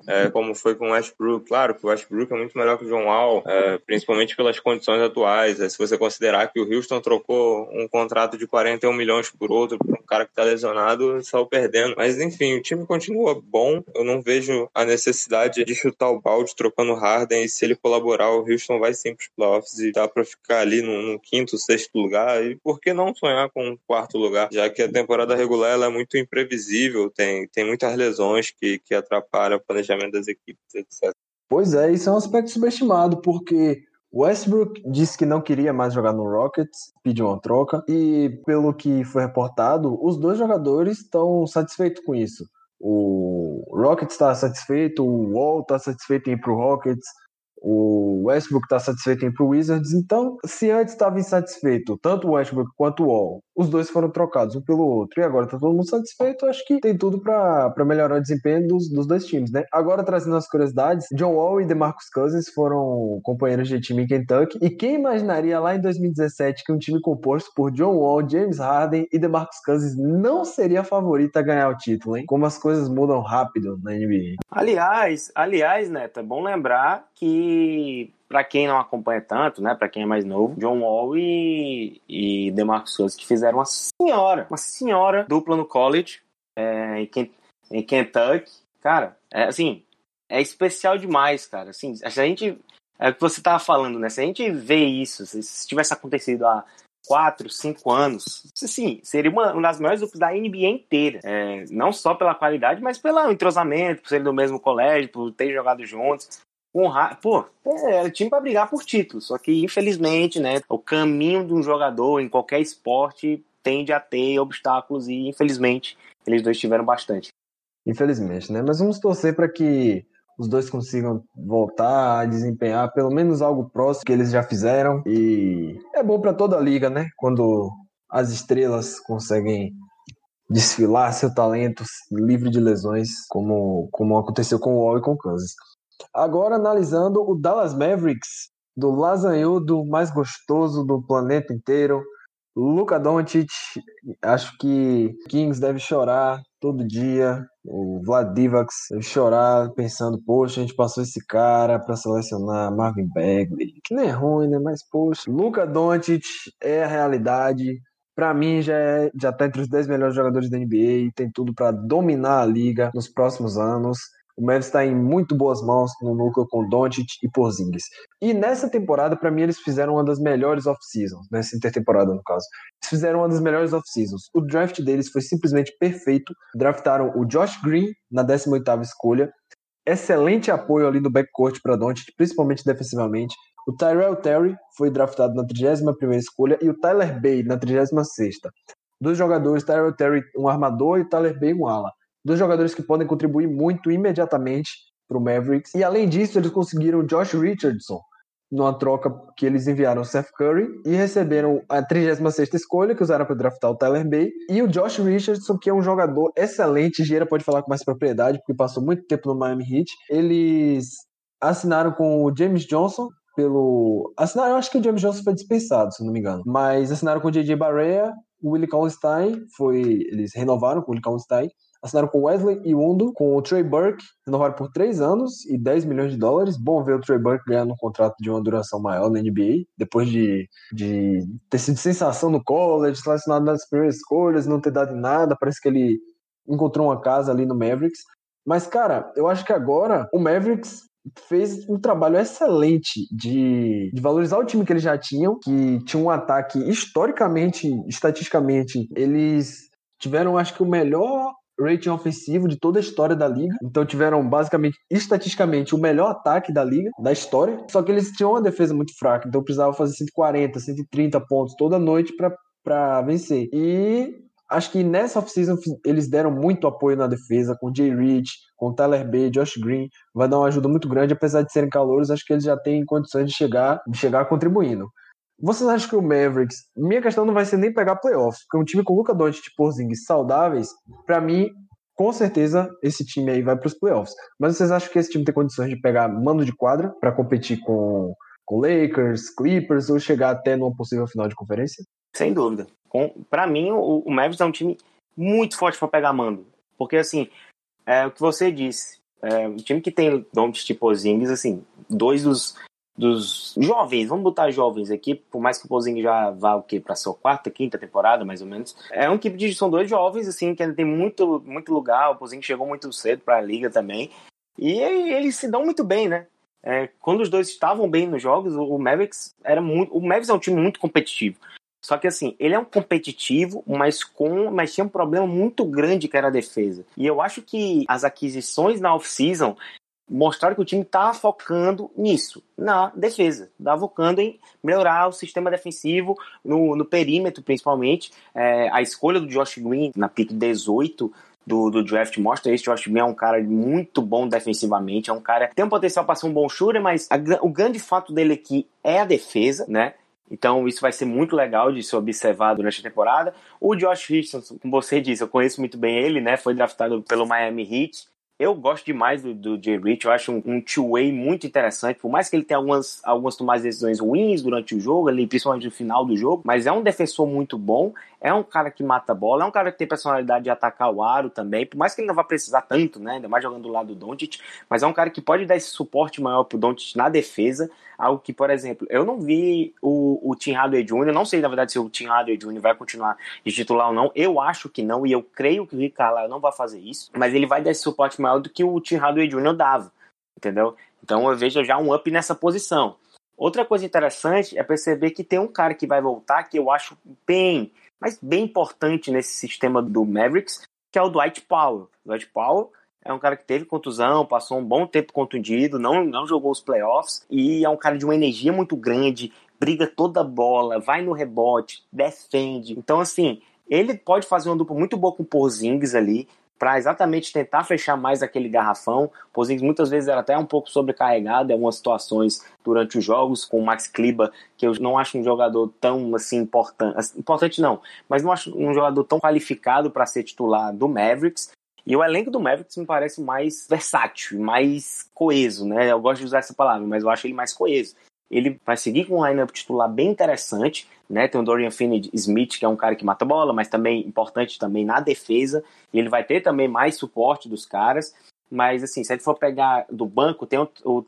é, como foi com o Westbrook. Claro que o Westbrook é muito melhor que o John Wall, é, principalmente pelas condições atuais. É, se você considerar que o Houston trocou um contrato de 41 milhões por outro para um cara que está lesionado, saiu perdendo. Mas enfim, o time continua bom. Eu não vejo a necessidade de chutar o balde trocando o Harden e se ele colaborar, o Houston vai sempre para os playoffs e dá para ficar ali no, no, quinto, sexto lugar. E por que não sonhar com um quarto lugar? Já que a temporada regular é muito imprevisível, tem, tem muitas lesões que, que atrapalham o planejamento das equipes, etc. Pois é, isso é um aspecto subestimado, porque Westbrook disse que não queria mais jogar no Rockets, pediu uma troca, e pelo que foi reportado, os dois jogadores estão satisfeitos com isso. O Rockets está satisfeito, o Wall está satisfeito em ir para o Rockets, o Westbrook está satisfeito em ir Wizards. Então, se antes estava insatisfeito, tanto o Westbrook quanto o Wall, os dois foram trocados um pelo outro e agora está todo mundo satisfeito, acho que tem tudo para melhorar o desempenho dos, dos dois times, né? Agora, trazendo as curiosidades, John Wall e DeMarcus Cousins foram companheiros de time em Kentucky. E quem imaginaria lá em 2017 que um time composto por John Wall, James Harden e DeMarcus Cousins não seria favorito a ganhar o título, hein? Como as coisas mudam rápido na NBA. Aliás, aliás, Neto, é bom lembrar que para quem não acompanha tanto, né, para quem é mais novo, John Wall e, e DeMarcus Cousins que fizeram uma senhora, uma senhora dupla no college é, em, Kentucky. Cara, é, assim, é especial demais, cara. Assim, a gente é o que você tava falando, né? Se a gente vê isso, se tivesse acontecido há quatro, cinco anos, sim, seria uma, uma das maiores duplas da NBA inteira. É, não só pela qualidade, mas pelo entrosamento, por serem do mesmo colégio, por ter jogado juntos honrar. Pô, é, é time para brigar por título. Só que, infelizmente, né, o caminho de um jogador em qualquer esporte tende a ter obstáculos e, infelizmente, eles dois tiveram bastante. Infelizmente, né? Mas vamos torcer para que os dois consigam voltar a desempenhar pelo menos algo próximo que eles já fizeram. E é bom para toda a liga, né? Quando as estrelas conseguem desfilar seu talento livre de lesões, como, como aconteceu com o Wall e com o Kansas. Agora analisando o Dallas Mavericks, do lasanhudo mais gostoso do planeta inteiro, Luca Doncic, acho que Kings deve chorar todo dia. O Vlad Divac deve chorar pensando, poxa, a gente passou esse cara para selecionar Marvin Bagley, que nem é ruim, né? Mas poxa, Luca Doncic é a realidade. para mim já, é, já tá entre os 10 melhores jogadores da NBA tem tudo para dominar a liga nos próximos anos. O Mavs está em muito boas mãos no núcleo com Doncic e Porzingis. E nessa temporada, para mim, eles fizeram uma das melhores off-seasons, nessa intertemporada, no caso. Eles fizeram uma das melhores off-seasons. O draft deles foi simplesmente perfeito. Draftaram o Josh Green na 18ª escolha. Excelente apoio ali no backcourt para Doncic, principalmente defensivamente. O Tyrell Terry foi draftado na 31ª escolha e o Tyler Bay na 36ª. Dois jogadores, Tyrell Terry um armador e o Tyler Bay um ala dois jogadores que podem contribuir muito imediatamente para o Mavericks. E além disso, eles conseguiram Josh Richardson numa troca que eles enviaram o Seth Curry e receberam a 36ª escolha que usaram para draftar o Tyler Bay e o Josh Richardson, que é um jogador excelente, Gira pode falar com mais propriedade, porque passou muito tempo no Miami Heat. Eles assinaram com o James Johnson pelo... Assinaram, eu acho que o James Johnson foi dispensado, se não me engano. Mas assinaram com o J.J. Barrea, o Willie Cauley-Stein, foi... eles renovaram com o Willie Cauley-Stein Assinaram com Wesley e Undo, com o Trey Burke, renovaram por 3 anos e 10 milhões de dólares. Bom ver o Trey Burke ganhando um contrato de uma duração maior na NBA, depois de, de ter sido sensação no college, selecionado nas primeiras escolhas, não ter dado em nada. Parece que ele encontrou uma casa ali no Mavericks. Mas, cara, eu acho que agora o Mavericks fez um trabalho excelente de, de, valorizar o time que eles já tinham, que tinha um ataque historicamente, estatisticamente, eles tiveram, acho que, o melhor rating ofensivo de toda a história da liga. Então tiveram basicamente, estatisticamente, o melhor ataque da liga, da história. Só que eles tinham uma defesa muito fraca, então precisava fazer 140, 130 pontos toda noite para vencer. E acho que nessa offseason eles deram muito apoio na defesa, com Jay Rich, com Tyler Bay, Josh Green. Vai dar uma ajuda muito grande, apesar de serem calouros, acho que eles já têm condições de chegar, de chegar contribuindo. Vocês acham que o Mavericks. Minha questão não vai ser nem pegar playoffs, porque um time com Luca Doncic e Porzingis saudáveis, para mim, com certeza esse time aí vai para os playoffs. Mas vocês acham que esse time tem condições de pegar mando de quadra para competir com, com Lakers, Clippers ou chegar até numa possível final de conferência? Sem dúvida. Para mim, o, o Mavericks é um time muito forte para pegar mando. Porque, assim, é o que você disse. É, um time que tem Doncic e Porzingis, assim, dois dos dos jovens, vamos botar jovens aqui, por mais que o Pozinho já vá o quê, para sua quarta, quinta temporada, mais ou menos. É um equipe de são dois jovens assim que ainda tem muito muito lugar, o Pozinho chegou muito cedo para a liga também. E eles se dão muito bem, né? É, quando os dois estavam bem nos jogos, o Mavericks era muito, o Mavericks é um time muito competitivo. Só que assim, ele é um competitivo, mas com, mas tinha um problema muito grande que era a defesa. E eu acho que as aquisições na off-season mostraram que o time está focando nisso, na defesa, está focando em melhorar o sistema defensivo no, no perímetro, principalmente. É, a escolha do Josh Green na pick 18 do, do, draft mostra isso. Josh Green é um cara muito bom defensivamente, é um cara que tem um potencial para ser um bom shooter, mas a, o grande fato dele aqui é a defesa, né? Então isso vai ser muito legal de ser observado durante a temporada. O Josh Richardson, como você disse, eu conheço muito bem ele, né? Foi draftado pelo Miami Heat. Eu gosto demais do, do Jay Rich, eu acho um, um two-way muito interessante, por mais que ele tenha algumas, algumas tomadas de decisões ruins durante o jogo, ali, principalmente no final do jogo, mas é um defensor muito bom, é um cara que mata a bola, é um cara que tem personalidade de atacar o aro também, por mais que ele não vá precisar tanto, né, ainda mais jogando do lado do Doncic, mas é um cara que pode dar esse suporte maior pro Doncic na defesa, algo que, por exemplo, eu não vi o, o Tim Hardaway Jr., não sei, na verdade, se o Tim Hardaway Jr. vai continuar de titular ou não, eu acho que não, e eu creio que o Rick não vai fazer isso, mas ele vai dar esse suporte maior do que o Tim Hardaway Jr. dava, entendeu? Então eu vejo já um up nessa posição. Outra coisa interessante é perceber que tem um cara que vai voltar que eu acho bem, mas bem importante nesse sistema do Mavericks, que é o Dwight Powell. Dwight Powell é um cara que teve contusão, passou um bom tempo contundido, não, não jogou os playoffs e é um cara de uma energia muito grande, briga toda bola, vai no rebote, defende. Então, assim, ele pode fazer uma dupla muito boa com o Porzingis ali, para exatamente tentar fechar mais aquele garrafão. O Porzingis muitas vezes era até um pouco sobrecarregado em algumas situações durante os jogos, com o Max Kliba, que eu não acho um jogador tão assim importante, assim, importante não, mas não acho um jogador tão qualificado para ser titular do Mavericks. E o elenco do Mavericks me parece mais versátil, mais coeso, né? Eu gosto de usar essa palavra, mas eu acho ele mais coeso. Ele vai seguir com um lineup titular bem interessante, né? Tem o Dorian Finney-Smith, que é um cara que mata bola, mas também importante também na defesa. E ele vai ter também mais suporte dos caras. Mas, assim, se gente for pegar do banco, tem o, o,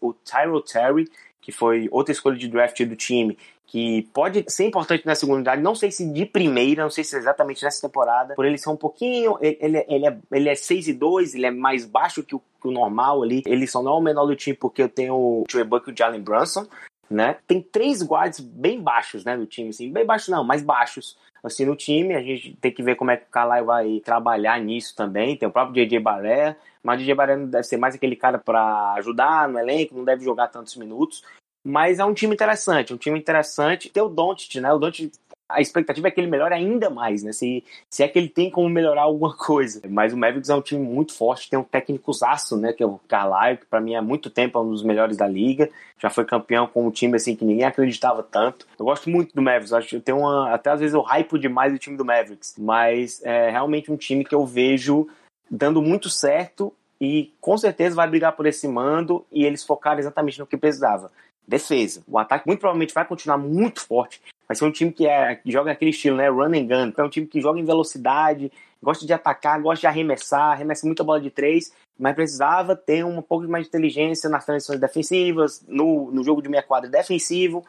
o Tyrell Terry, que foi outra escolha de draft do time, que pode ser importante na segunda unidade, não sei se de primeira, não sei se exatamente nessa temporada, por ele ser um pouquinho, ele, ele, é, ele é 6 e 2, ele é mais baixo que o, que o normal ali, ele só não é o menor do time porque eu tenho o Trey Buck e o Jalen Brunson, né? Tem três guards bem baixos, né, no time, assim, bem baixos não, mais baixos, assim, no time, a gente tem que ver como é que o Kalai vai trabalhar nisso também, tem o próprio JJ Barré, mas o DJ Baré deve ser mais aquele cara para ajudar no elenco, não deve jogar tantos minutos. Mas é um time interessante, um time interessante. Tem o Doncic, né? O Doncic, a expectativa é que ele melhore ainda mais, né? Se, se é que ele tem como melhorar alguma coisa. Mas o Mavericks é um time muito forte, tem um técnico zaço, né? Que é o Carlisle, que para mim há muito tempo é um dos melhores da liga. Já foi campeão com um time assim que ninguém acreditava tanto. Eu gosto muito do Mavericks, acho que tem uma. Até às vezes eu hypo demais o time do Mavericks. Mas é realmente um time que eu vejo dando muito certo e com certeza vai brigar por esse mando e eles focaram exatamente no que precisava. Defesa. O ataque muito provavelmente vai continuar muito forte. Vai ser um time que, é, que joga aquele estilo, né? Run and gun. É um time que joga em velocidade, gosta de atacar, gosta de arremessar, arremessa muita bola de três, mas precisava ter um pouco mais de inteligência nas transições defensivas, no, no jogo de meia quadra defensivo.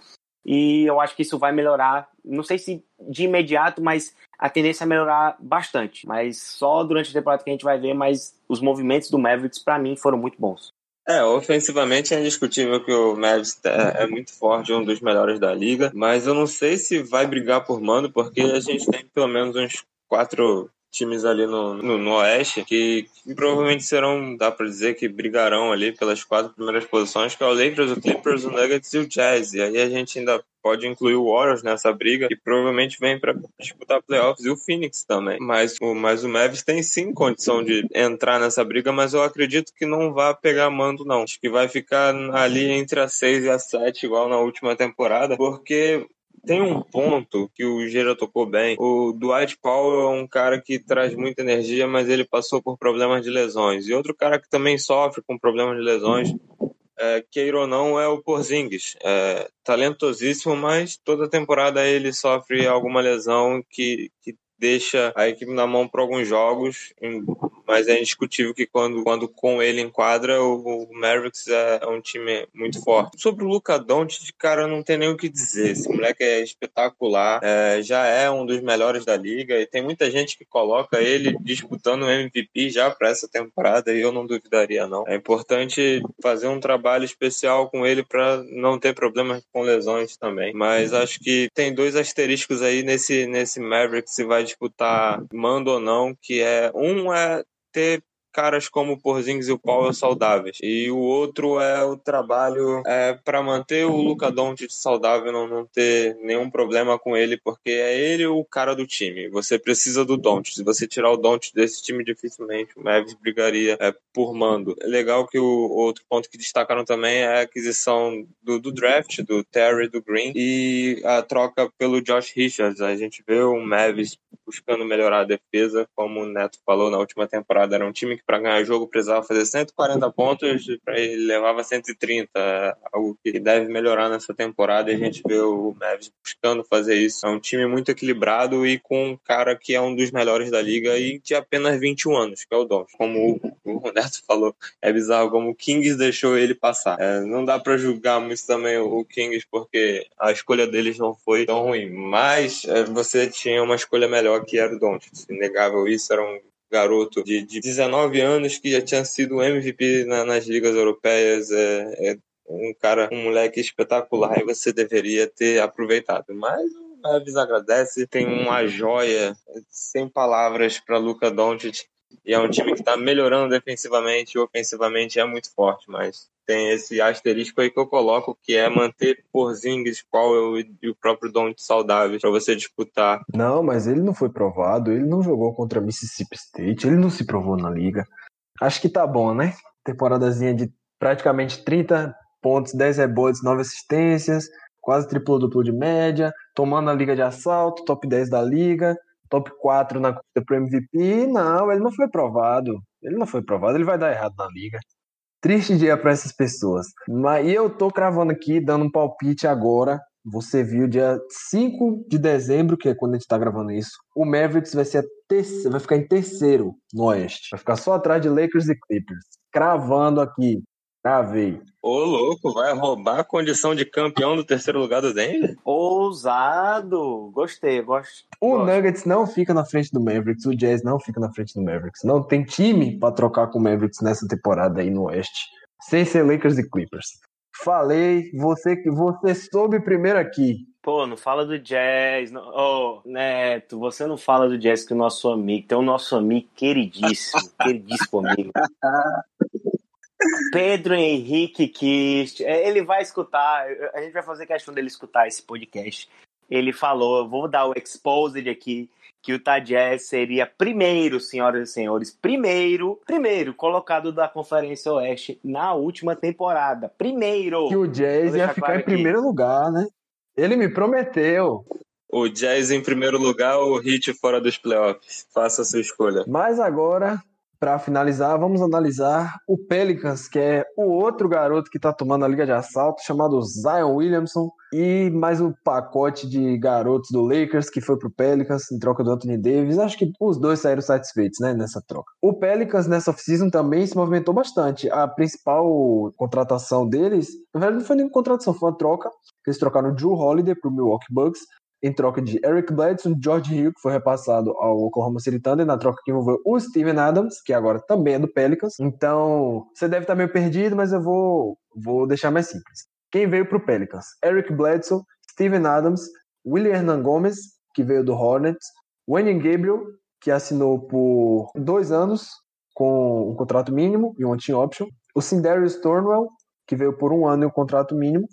E eu acho que isso vai melhorar. Não sei se de imediato, mas a tendência é melhorar bastante. Mas só durante a temporada que a gente vai ver, mas os movimentos do Mavericks, para mim, foram muito bons. É, ofensivamente é indiscutível que o Mavericks é, é, muito forte, um dos melhores da liga, mas eu não sei se vai brigar por mando, porque a gente tem pelo menos uns quatro times ali no, no, no Oeste que, que, provavelmente serão, dá para dizer que brigarão ali pelas quatro primeiras posições, que é o Lakers, o Clippers, o Nuggets e o Jazz. E aí a gente ainda pode incluir o Warriors nessa briga e provavelmente vem para disputar playoffs e o Phoenix também. Mas o, mas o Mavis tem sim condição de entrar nessa briga, mas eu acredito que não vai pegar mando não. Acho que vai ficar ali entre a 6 e a 7 igual na última temporada, porque tem um ponto que o Gira tocou bem. O Dwight Powell é um cara que traz muita energia, mas ele passou por problemas de lesões. E outro cara que também sofre com problemas de lesões, é, queira ou não, é o Porzingis. É, talentosíssimo, mas toda temporada ele sofre alguma lesão que, que deixa a equipe na mão para alguns jogos, mas é indiscutível que quando, quando com ele enquadra, o, o Mavericks é, é, um time muito forte. Sobre o Luca Doncic, cara, não tem nem o que dizer. Esse moleque é espetacular, é, já é um dos melhores da liga e tem muita gente que coloca ele disputando o MVP já para essa temporada e eu não duvidaria não. É importante fazer um trabalho especial com ele para não ter problemas com lesões também. Mas acho que tem dois asteriscos aí nesse nesse Mavericks se vai disputar mando ou não, que é um é ter caras como o Porzingis e o Paulo saudáveis. E o outro é o trabalho é, para manter o Luca Doncic saudável, não, não ter nenhum problema com ele, porque é ele o cara do time. Você precisa do Doncic. Se você tirar o Doncic desse time, dificilmente o Mavis brigaria é, por mando. É legal que o outro ponto que destacaram também é a aquisição do, do draft, do Terry, do Green, e a troca pelo Josh Richards. A gente vê o Mavis buscando melhorar a defesa, como o Neto falou na última temporada, era um time que para ganhar jogo precisava fazer 140 pontos, ele levava 130, algo que deve melhorar nessa temporada e a gente vê o Mavis buscando fazer isso. É um time muito equilibrado e com um cara que é um dos melhores da liga e de apenas 21 anos, que é o Don. Como o Neto falou, é bizarro como o Kings deixou ele passar. É, não dá para julgar muito também o Kings porque a escolha deles não foi tão ruim, mas é, você tinha uma escolha melhor que era o Don. Inegável isso, era um garoto de, de 19 anos que já tinha sido MVP na, nas ligas europeias. É, é, um cara, um moleque espetacular e você deveria ter aproveitado. Mas o Mavis agradece, tem uma joia sem palavras para Luca Doncic e é um time que está melhorando defensivamente e ofensivamente é muito forte, mas tem esse asterisco aí que eu coloco, que é manter Porzingis, Powell e o próprio Don't saudáveis para você disputar. Não, mas ele não foi provado, ele não jogou contra Mississippi State, ele não se provou na liga. Acho que tá bom, né? Temporadazinha de praticamente 30 pontos, 10 rebotes, 9 assistências, quase triplo-duplo de média, tomando a liga de assalto, top 10 da liga, top 4 na corrida pro MVP. Não, ele não foi provado. Ele não foi provado, ele vai dar errado na liga. Triste dia para essas pessoas. Mas, eu tô cravando aqui, dando um palpite agora. Você viu dia 5 de dezembro, que é quando a gente tá gravando isso. O Mavericks vai, ser terceiro, vai ficar em terceiro no Oeste. Vai ficar só atrás de Lakers e Clippers. Cravando aqui. Travei. Ô, louco, vai roubar a condição de campeão do terceiro lugar do Denver? Ousado! Gostei, gosto. O gosto. Nuggets não fica na frente do Mavericks, o Jazz não fica na frente do Mavericks. Não tem time pra trocar com o Mavericks nessa temporada aí no Oeste, sem ser Lakers e Clippers. Falei, você que você soube primeiro aqui. Pô, não fala do Jazz. Não... Ô, Neto, você não fala do Jazz que o nosso amigo. Tem o nosso amigo queridíssimo, queridíssimo amigo. Pedro Henrique Kist. É, Ele vai escutar, a gente vai fazer questão dele escutar esse podcast. Ele falou, eu vou dar o exposed aqui, que o Jazz seria primeiro, senhoras e senhores, primeiro, primeiro colocado da Conferência Oeste na última temporada. Primeiro! Que o Jazz ia ficar claro em aqui. primeiro lugar, né? Ele me prometeu. O Jazz em primeiro lugar ou o Heat fora dos playoffs? Faça a sua escolha. Mas agora, para finalizar, vamos analisar o Pelicans, que é o outro garoto que tá tomando a liga de assalto, chamado Zion Williamson, e mais um pacote de garotos do Lakers que foi pro Pelicans em troca do Anthony Davis. Acho que os dois saíram satisfeitos, né, nessa troca. O Pelicans nessa off-season também se movimentou bastante. A principal contratação deles, na verdade não foi nem contratação, foi uma troca. Eles trocaram o Drew Holiday pro Milwaukee Bucks em troca de Eric Bledson, George Hill, que foi repassado ao Oklahoma City Thunder, na troca que envolveu o Steven Adams, que agora também é do Pelicans. Então, você deve estar meio perdido, mas eu vou, vou deixar mais simples. Quem veio para o Pelicans? Eric Bledson, Steven Adams, William Hernan Gomes, que veio do Hornets, Wayne Gabriel, que assinou por dois anos com um contrato mínimo e um team option, o Sindarius Thornwell, que veio por um ano e um contrato mínimo,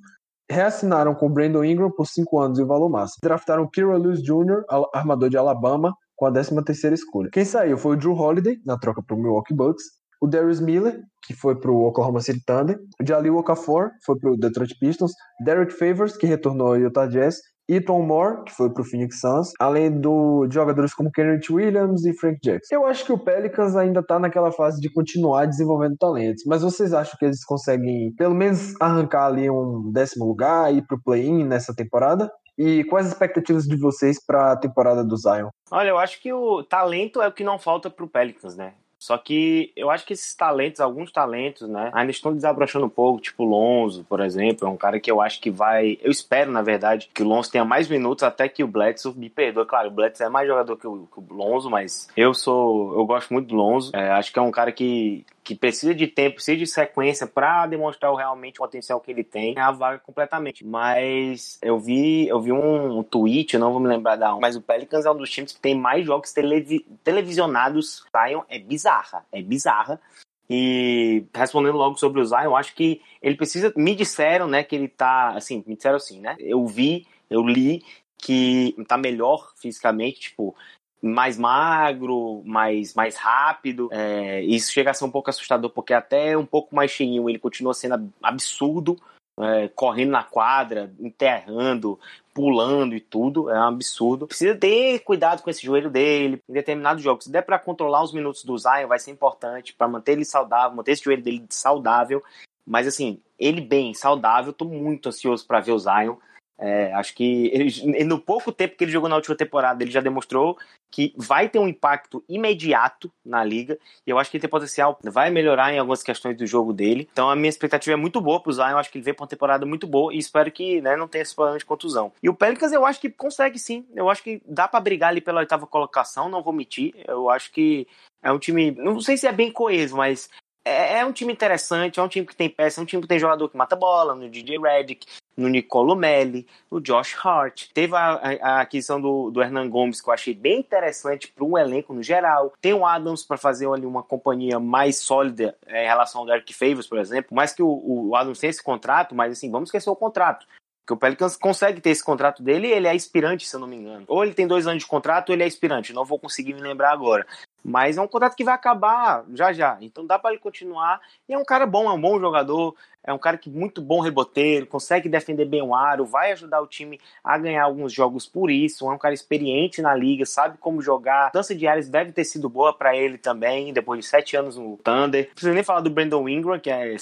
reassinaram com o Brandon Ingram por 5 anos e o valor máximo. Draftaram Kira Lewis Jr., armador de Alabama, com a 13ª escolha. Quem saiu foi o Drew Holiday, na troca para o Milwaukee Bucks, o Darius Miller, que foi para o Oklahoma City Thunder, o Jalil Okafor, foi para o Detroit Pistons, Derek Favors, que retornou ao Utah Jazz, Ethan Moore, que foi para o Phoenix Suns, além do, de jogadores como Kenneth Williams e Frank Jackson. Eu acho que o Pelicans ainda está naquela fase de continuar desenvolvendo talentos, mas vocês acham que eles conseguem pelo menos arrancar ali um décimo lugar e ir para o play-in nessa temporada? E quais as expectativas de vocês para a temporada do Zion? Olha, eu acho que o talento é o que não falta pro Pelicans, né? Só que eu acho que esses talentos, alguns talentos, né, ainda estão desabrochando um pouco, tipo o Lonzo, por exemplo, é um cara que eu acho que vai. Eu espero, na verdade, que o Lonzo tenha mais minutos até que o Bledsoe me perdoe. Claro, o Bledsoe é mais jogador que o, que o Lonzo, mas eu sou. Eu gosto muito do Lonzo. É, acho que é um cara que, que precisa de tempo, precisa de sequência para demonstrar realmente o potencial que ele tem, é a vaga completamente. Mas eu vi, eu vi um, um tweet, eu não vou me lembrar da onde, mas o Pelicans é um dos times que tem mais jogos televi televisionados. Zion é bizarra, é bizarra. E respondendo logo sobre o Zion, eu acho que ele precisa. Me disseram, né, que ele tá. Assim, me disseram assim, né? Eu vi, eu li que tá melhor fisicamente, tipo, mais magro, mais, mais rápido. É, isso chega a ser um pouco assustador, porque até um pouco mais cheinho ele continua sendo absurdo, é, correndo na quadra, enterrando, pulando e tudo, é um absurdo. Precisa ter cuidado com esse joelho dele em determinados jogos. Se der para controlar os minutos do Zion, vai ser importante para manter ele saudável, manter esse joelho dele saudável. Mas assim, ele bem, saudável, tô muito ansioso para ver o Zion. É, acho que ele, no pouco tempo que ele jogou na última temporada, ele já demonstrou que vai ter um impacto imediato na liga. E eu acho que ele tem potencial, vai melhorar em algumas questões do jogo dele. Então a minha expectativa é muito boa pro Zion. Eu acho que ele vem pra uma temporada muito boa e espero que né, não tenha esse problema de contusão. E o Pelicans eu acho que consegue sim. Eu acho que dá para brigar ali pela oitava colocação, não vou mentir. Eu acho que é um time, não sei se é bem coeso, mas é, é um time interessante, é um time que tem peça, é um time que tem jogador que mata bola, no DJ Redick, no Nicolo Melli, no Josh Hart. Teve a, a, a aquisição do, do Hernan Gomes, que eu achei bem interessante para um elenco no geral. Tem o Adams para fazer ali uma companhia mais sólida é, em relação ao Derek Favors, por exemplo. Mais que o, o Adams tem esse contrato, mas assim, vamos esquecer o contrato. Porque o Pelicans consegue ter esse contrato dele ele é aspirante, se eu não me engano. Ou ele tem dois anos de contrato ou ele é aspirante. Não vou conseguir me lembrar agora. Mas é um contrato que vai acabar já já. Então dá para ele continuar. E é um cara bom, é um bom jogador. É um cara que muito bom reboteiro, consegue defender bem o aro, vai ajudar o time a ganhar alguns jogos por isso. É um cara experiente na liga, sabe como jogar. A dança de áreas deve ter sido boa para ele também, depois de sete anos no Thunder. Não precisa nem falar do Brandon Ingram, que é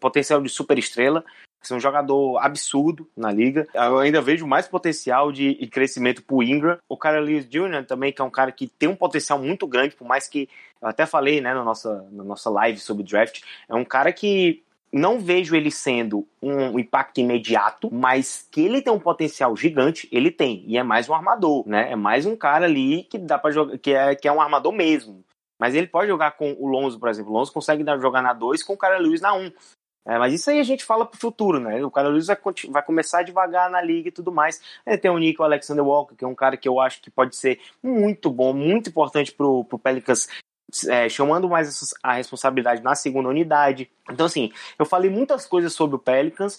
potencial de super estrela ser um jogador absurdo na liga. Eu ainda vejo mais potencial de crescimento pro Ingram. O cara Lewis Jr. também, que é um cara que tem um potencial muito grande, por mais que eu até falei, né, na nossa, na nossa live sobre draft, é um cara que não vejo ele sendo um impacto imediato, mas que ele tem um potencial gigante, ele tem. E é mais um armador, né? É mais um cara ali que dá para jogar, que é, que é um armador mesmo. Mas ele pode jogar com o Lonzo, por exemplo. O Lonzo consegue jogar na 2 com o cara Lewis na 1. Um. É, mas isso aí a gente fala pro futuro, né? O cara Lewis vai, vai, começar devagar na liga e tudo mais. Tem o Nico Alexander Walker, que é um cara que eu acho que pode ser muito bom, muito importante pro, pro Pelicans é, chamando mais a responsabilidade na segunda unidade. Então, assim, eu falei muitas coisas sobre o Pelicans.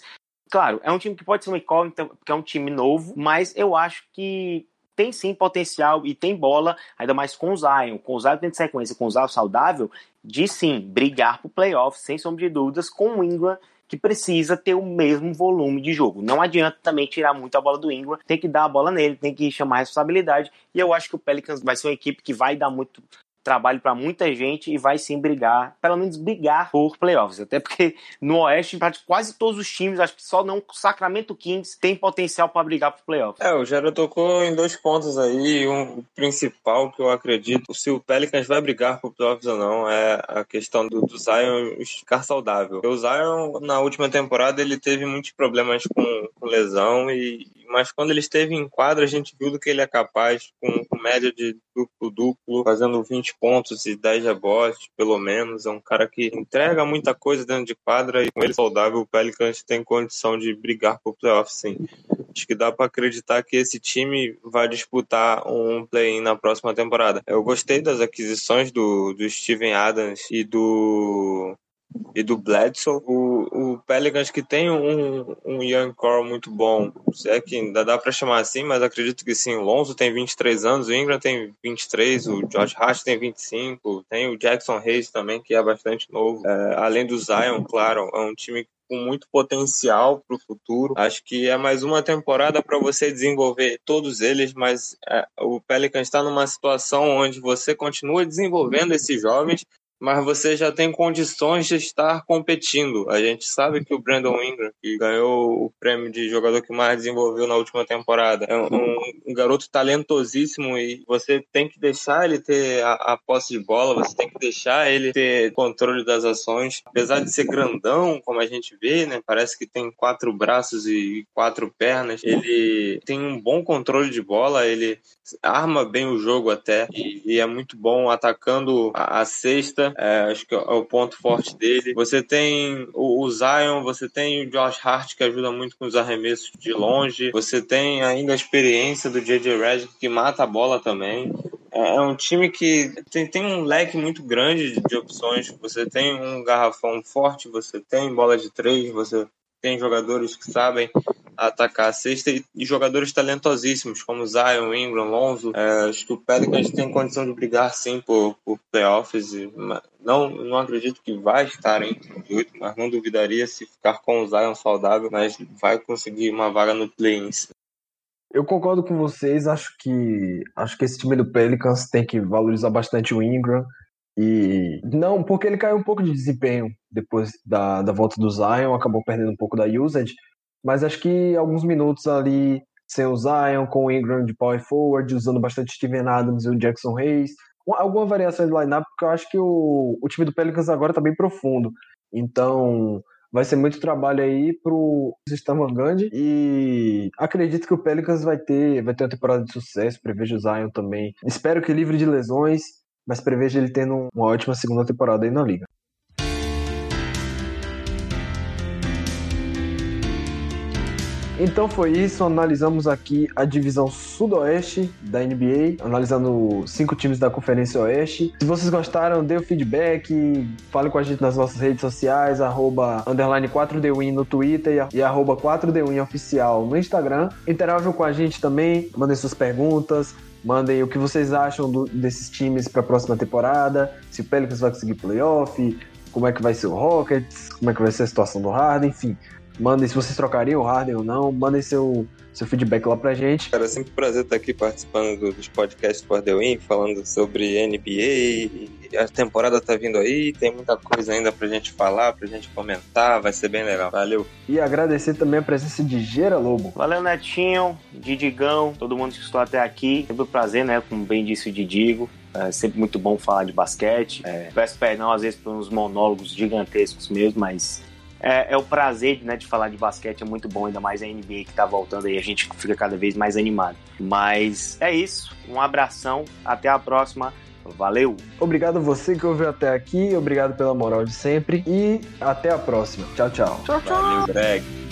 Claro, é um time que pode ser uma incógnita, porque é um time novo, mas eu acho que tem sim potencial e tem bola, ainda mais com o Zion. Com o Zion tem sequência, com o Zion saudável, de sim brigar pro playoff, sem sombra de dúvidas, com o Ingram que precisa ter o mesmo volume de jogo. Não adianta também tirar muito a bola do Ingram, tem que dar a bola nele, tem que chamar a responsabilidade. E eu acho que o Pelicans vai ser uma equipe que vai dar muito trabalho para muita gente e vai sim brigar, pelo menos brigar por playoffs. Até porque no Oeste, quase todos os times, acho que só não o Sacramento Kings tem potencial para brigar por playoffs. É, o Gera tocou em dois pontos aí. Um principal que eu acredito, se o Pelicans vai brigar por playoffs ou não, é a questão do, do Zion ficar saudável. O Zion, na última temporada, ele teve muitos problemas com, com lesão e, mas quando ele esteve em quadra, a gente viu do que ele é capaz, com, com média de duplo-duplo, fazendo 20 pontos e 10 rebotes, pelo menos. É um cara que entrega muita coisa dentro de quadra e com ele saudável, o Pelicans tem condição de brigar por playoff, sim. Acho que dá para acreditar que esse time vai disputar um play-in na próxima temporada. Eu gostei das aquisições do, do Steven Adams e do e do Bledsoe. O, o Pelicans que tem um, um young core muito bom, se é que ainda dá para chamar assim, mas acredito que sim. O Lonzo tem 23 anos, o Ingram tem 23, o George Hart tem 25, tem o Jackson Hayes também, que é bastante novo. É, além do Zion, claro, é um time com muito potencial para o futuro. Acho que é mais uma temporada para você desenvolver todos eles, mas é, o Pelicans está numa situação onde você continua desenvolvendo esses jovens mas você já tem condições de estar competindo. A gente sabe que o Brandon Ingram, que ganhou o prêmio de jogador que mais desenvolveu na última temporada, é um, um garoto talentosíssimo e você tem que deixar ele ter a, a, posse de bola, você tem que deixar ele ter controle das ações. Apesar de ser grandão, como a gente vê, né, parece que tem quatro braços e quatro pernas, ele tem um bom controle de bola, ele arma bem o jogo até e, e é muito bom atacando a, a é, acho que é o ponto forte dele. Você tem o, o Zion, você tem o Josh Hart, que ajuda muito com os arremessos de longe. Você tem ainda a experiência do J.J. Redick, que mata a bola também. É, é um time que tem, tem um leque muito grande de, de opções. Você tem um garrafão forte, você tem bola de três, você tem jogadores que sabem atacar a cesta e, e jogadores talentosíssimos como Zion, Ingram, Lonzo. É, acho que o Pelicans tem condição de brigar sim por, por playoffs. E, não, não acredito que vai estar entre os oito, mas não duvidaria se ficar com o Zion saudável, mas vai conseguir uma vaga no play-in. Eu concordo com vocês, acho que acho que esse time do Pelicans tem que valorizar bastante o Ingram. E não, porque ele caiu um pouco de desempenho depois da, da volta do Zion, acabou perdendo um pouco da usage, mas acho que alguns minutos ali sem o Zion, com o Ingram de power forward, usando bastante Steven Adams e o Jackson Hayes, alguma variação de lineup, porque eu acho que o, o time do Pelicans agora está bem profundo. Então, vai ser muito trabalho aí pro sistema Gandhi e acredito que o Pelicans vai ter, vai ter uma temporada de sucesso, prevejo o Zion também. Espero que livre de lesões, mas prevejo ele tendo uma ótima segunda temporada aí na liga. Então foi isso, analisamos aqui a divisão sudoeste da NBA, analisando cinco times da Conferência Oeste. Se vocês gostaram, dê o feedback, fale com a gente nas nossas redes sociais, arroba underline 4DWin no Twitter e arroba 4DWin oficial no Instagram. Interajam com a gente também, mandem suas perguntas, Mandem o que vocês acham do, desses times para a próxima temporada, se o Pelicans vai conseguir playoff, como é que vai ser o Rockets, como é que vai ser a situação do Harden, enfim. Mandem se vocês trocariam o Harden ou não. Mandem seu, seu feedback lá pra gente. Cara, é sempre um prazer estar aqui participando do, dos podcasts do Ardewin, falando sobre NBA. A temporada tá vindo aí, tem muita coisa ainda pra gente falar, pra gente comentar, vai ser bem legal. Valeu. E agradecer também a presença de Gera Lobo. Valeu, Netinho, Didigão, todo mundo que estou até aqui. Sempre um prazer, né? Como bem disse o Didigo. É sempre muito bom falar de basquete. É, peço perdão, às vezes, por uns monólogos gigantescos mesmo, mas é, é, o prazer né, de falar de basquete, é muito bom, ainda mais a NBA que tá voltando aí, a gente fica cada vez mais animado. Mas é isso, um abração, até a próxima. Valeu! Obrigado você que ouviu até aqui, obrigado pela moral de sempre e até a próxima. Tchau, tchau. Tchau, tchau. Valeu, Greg.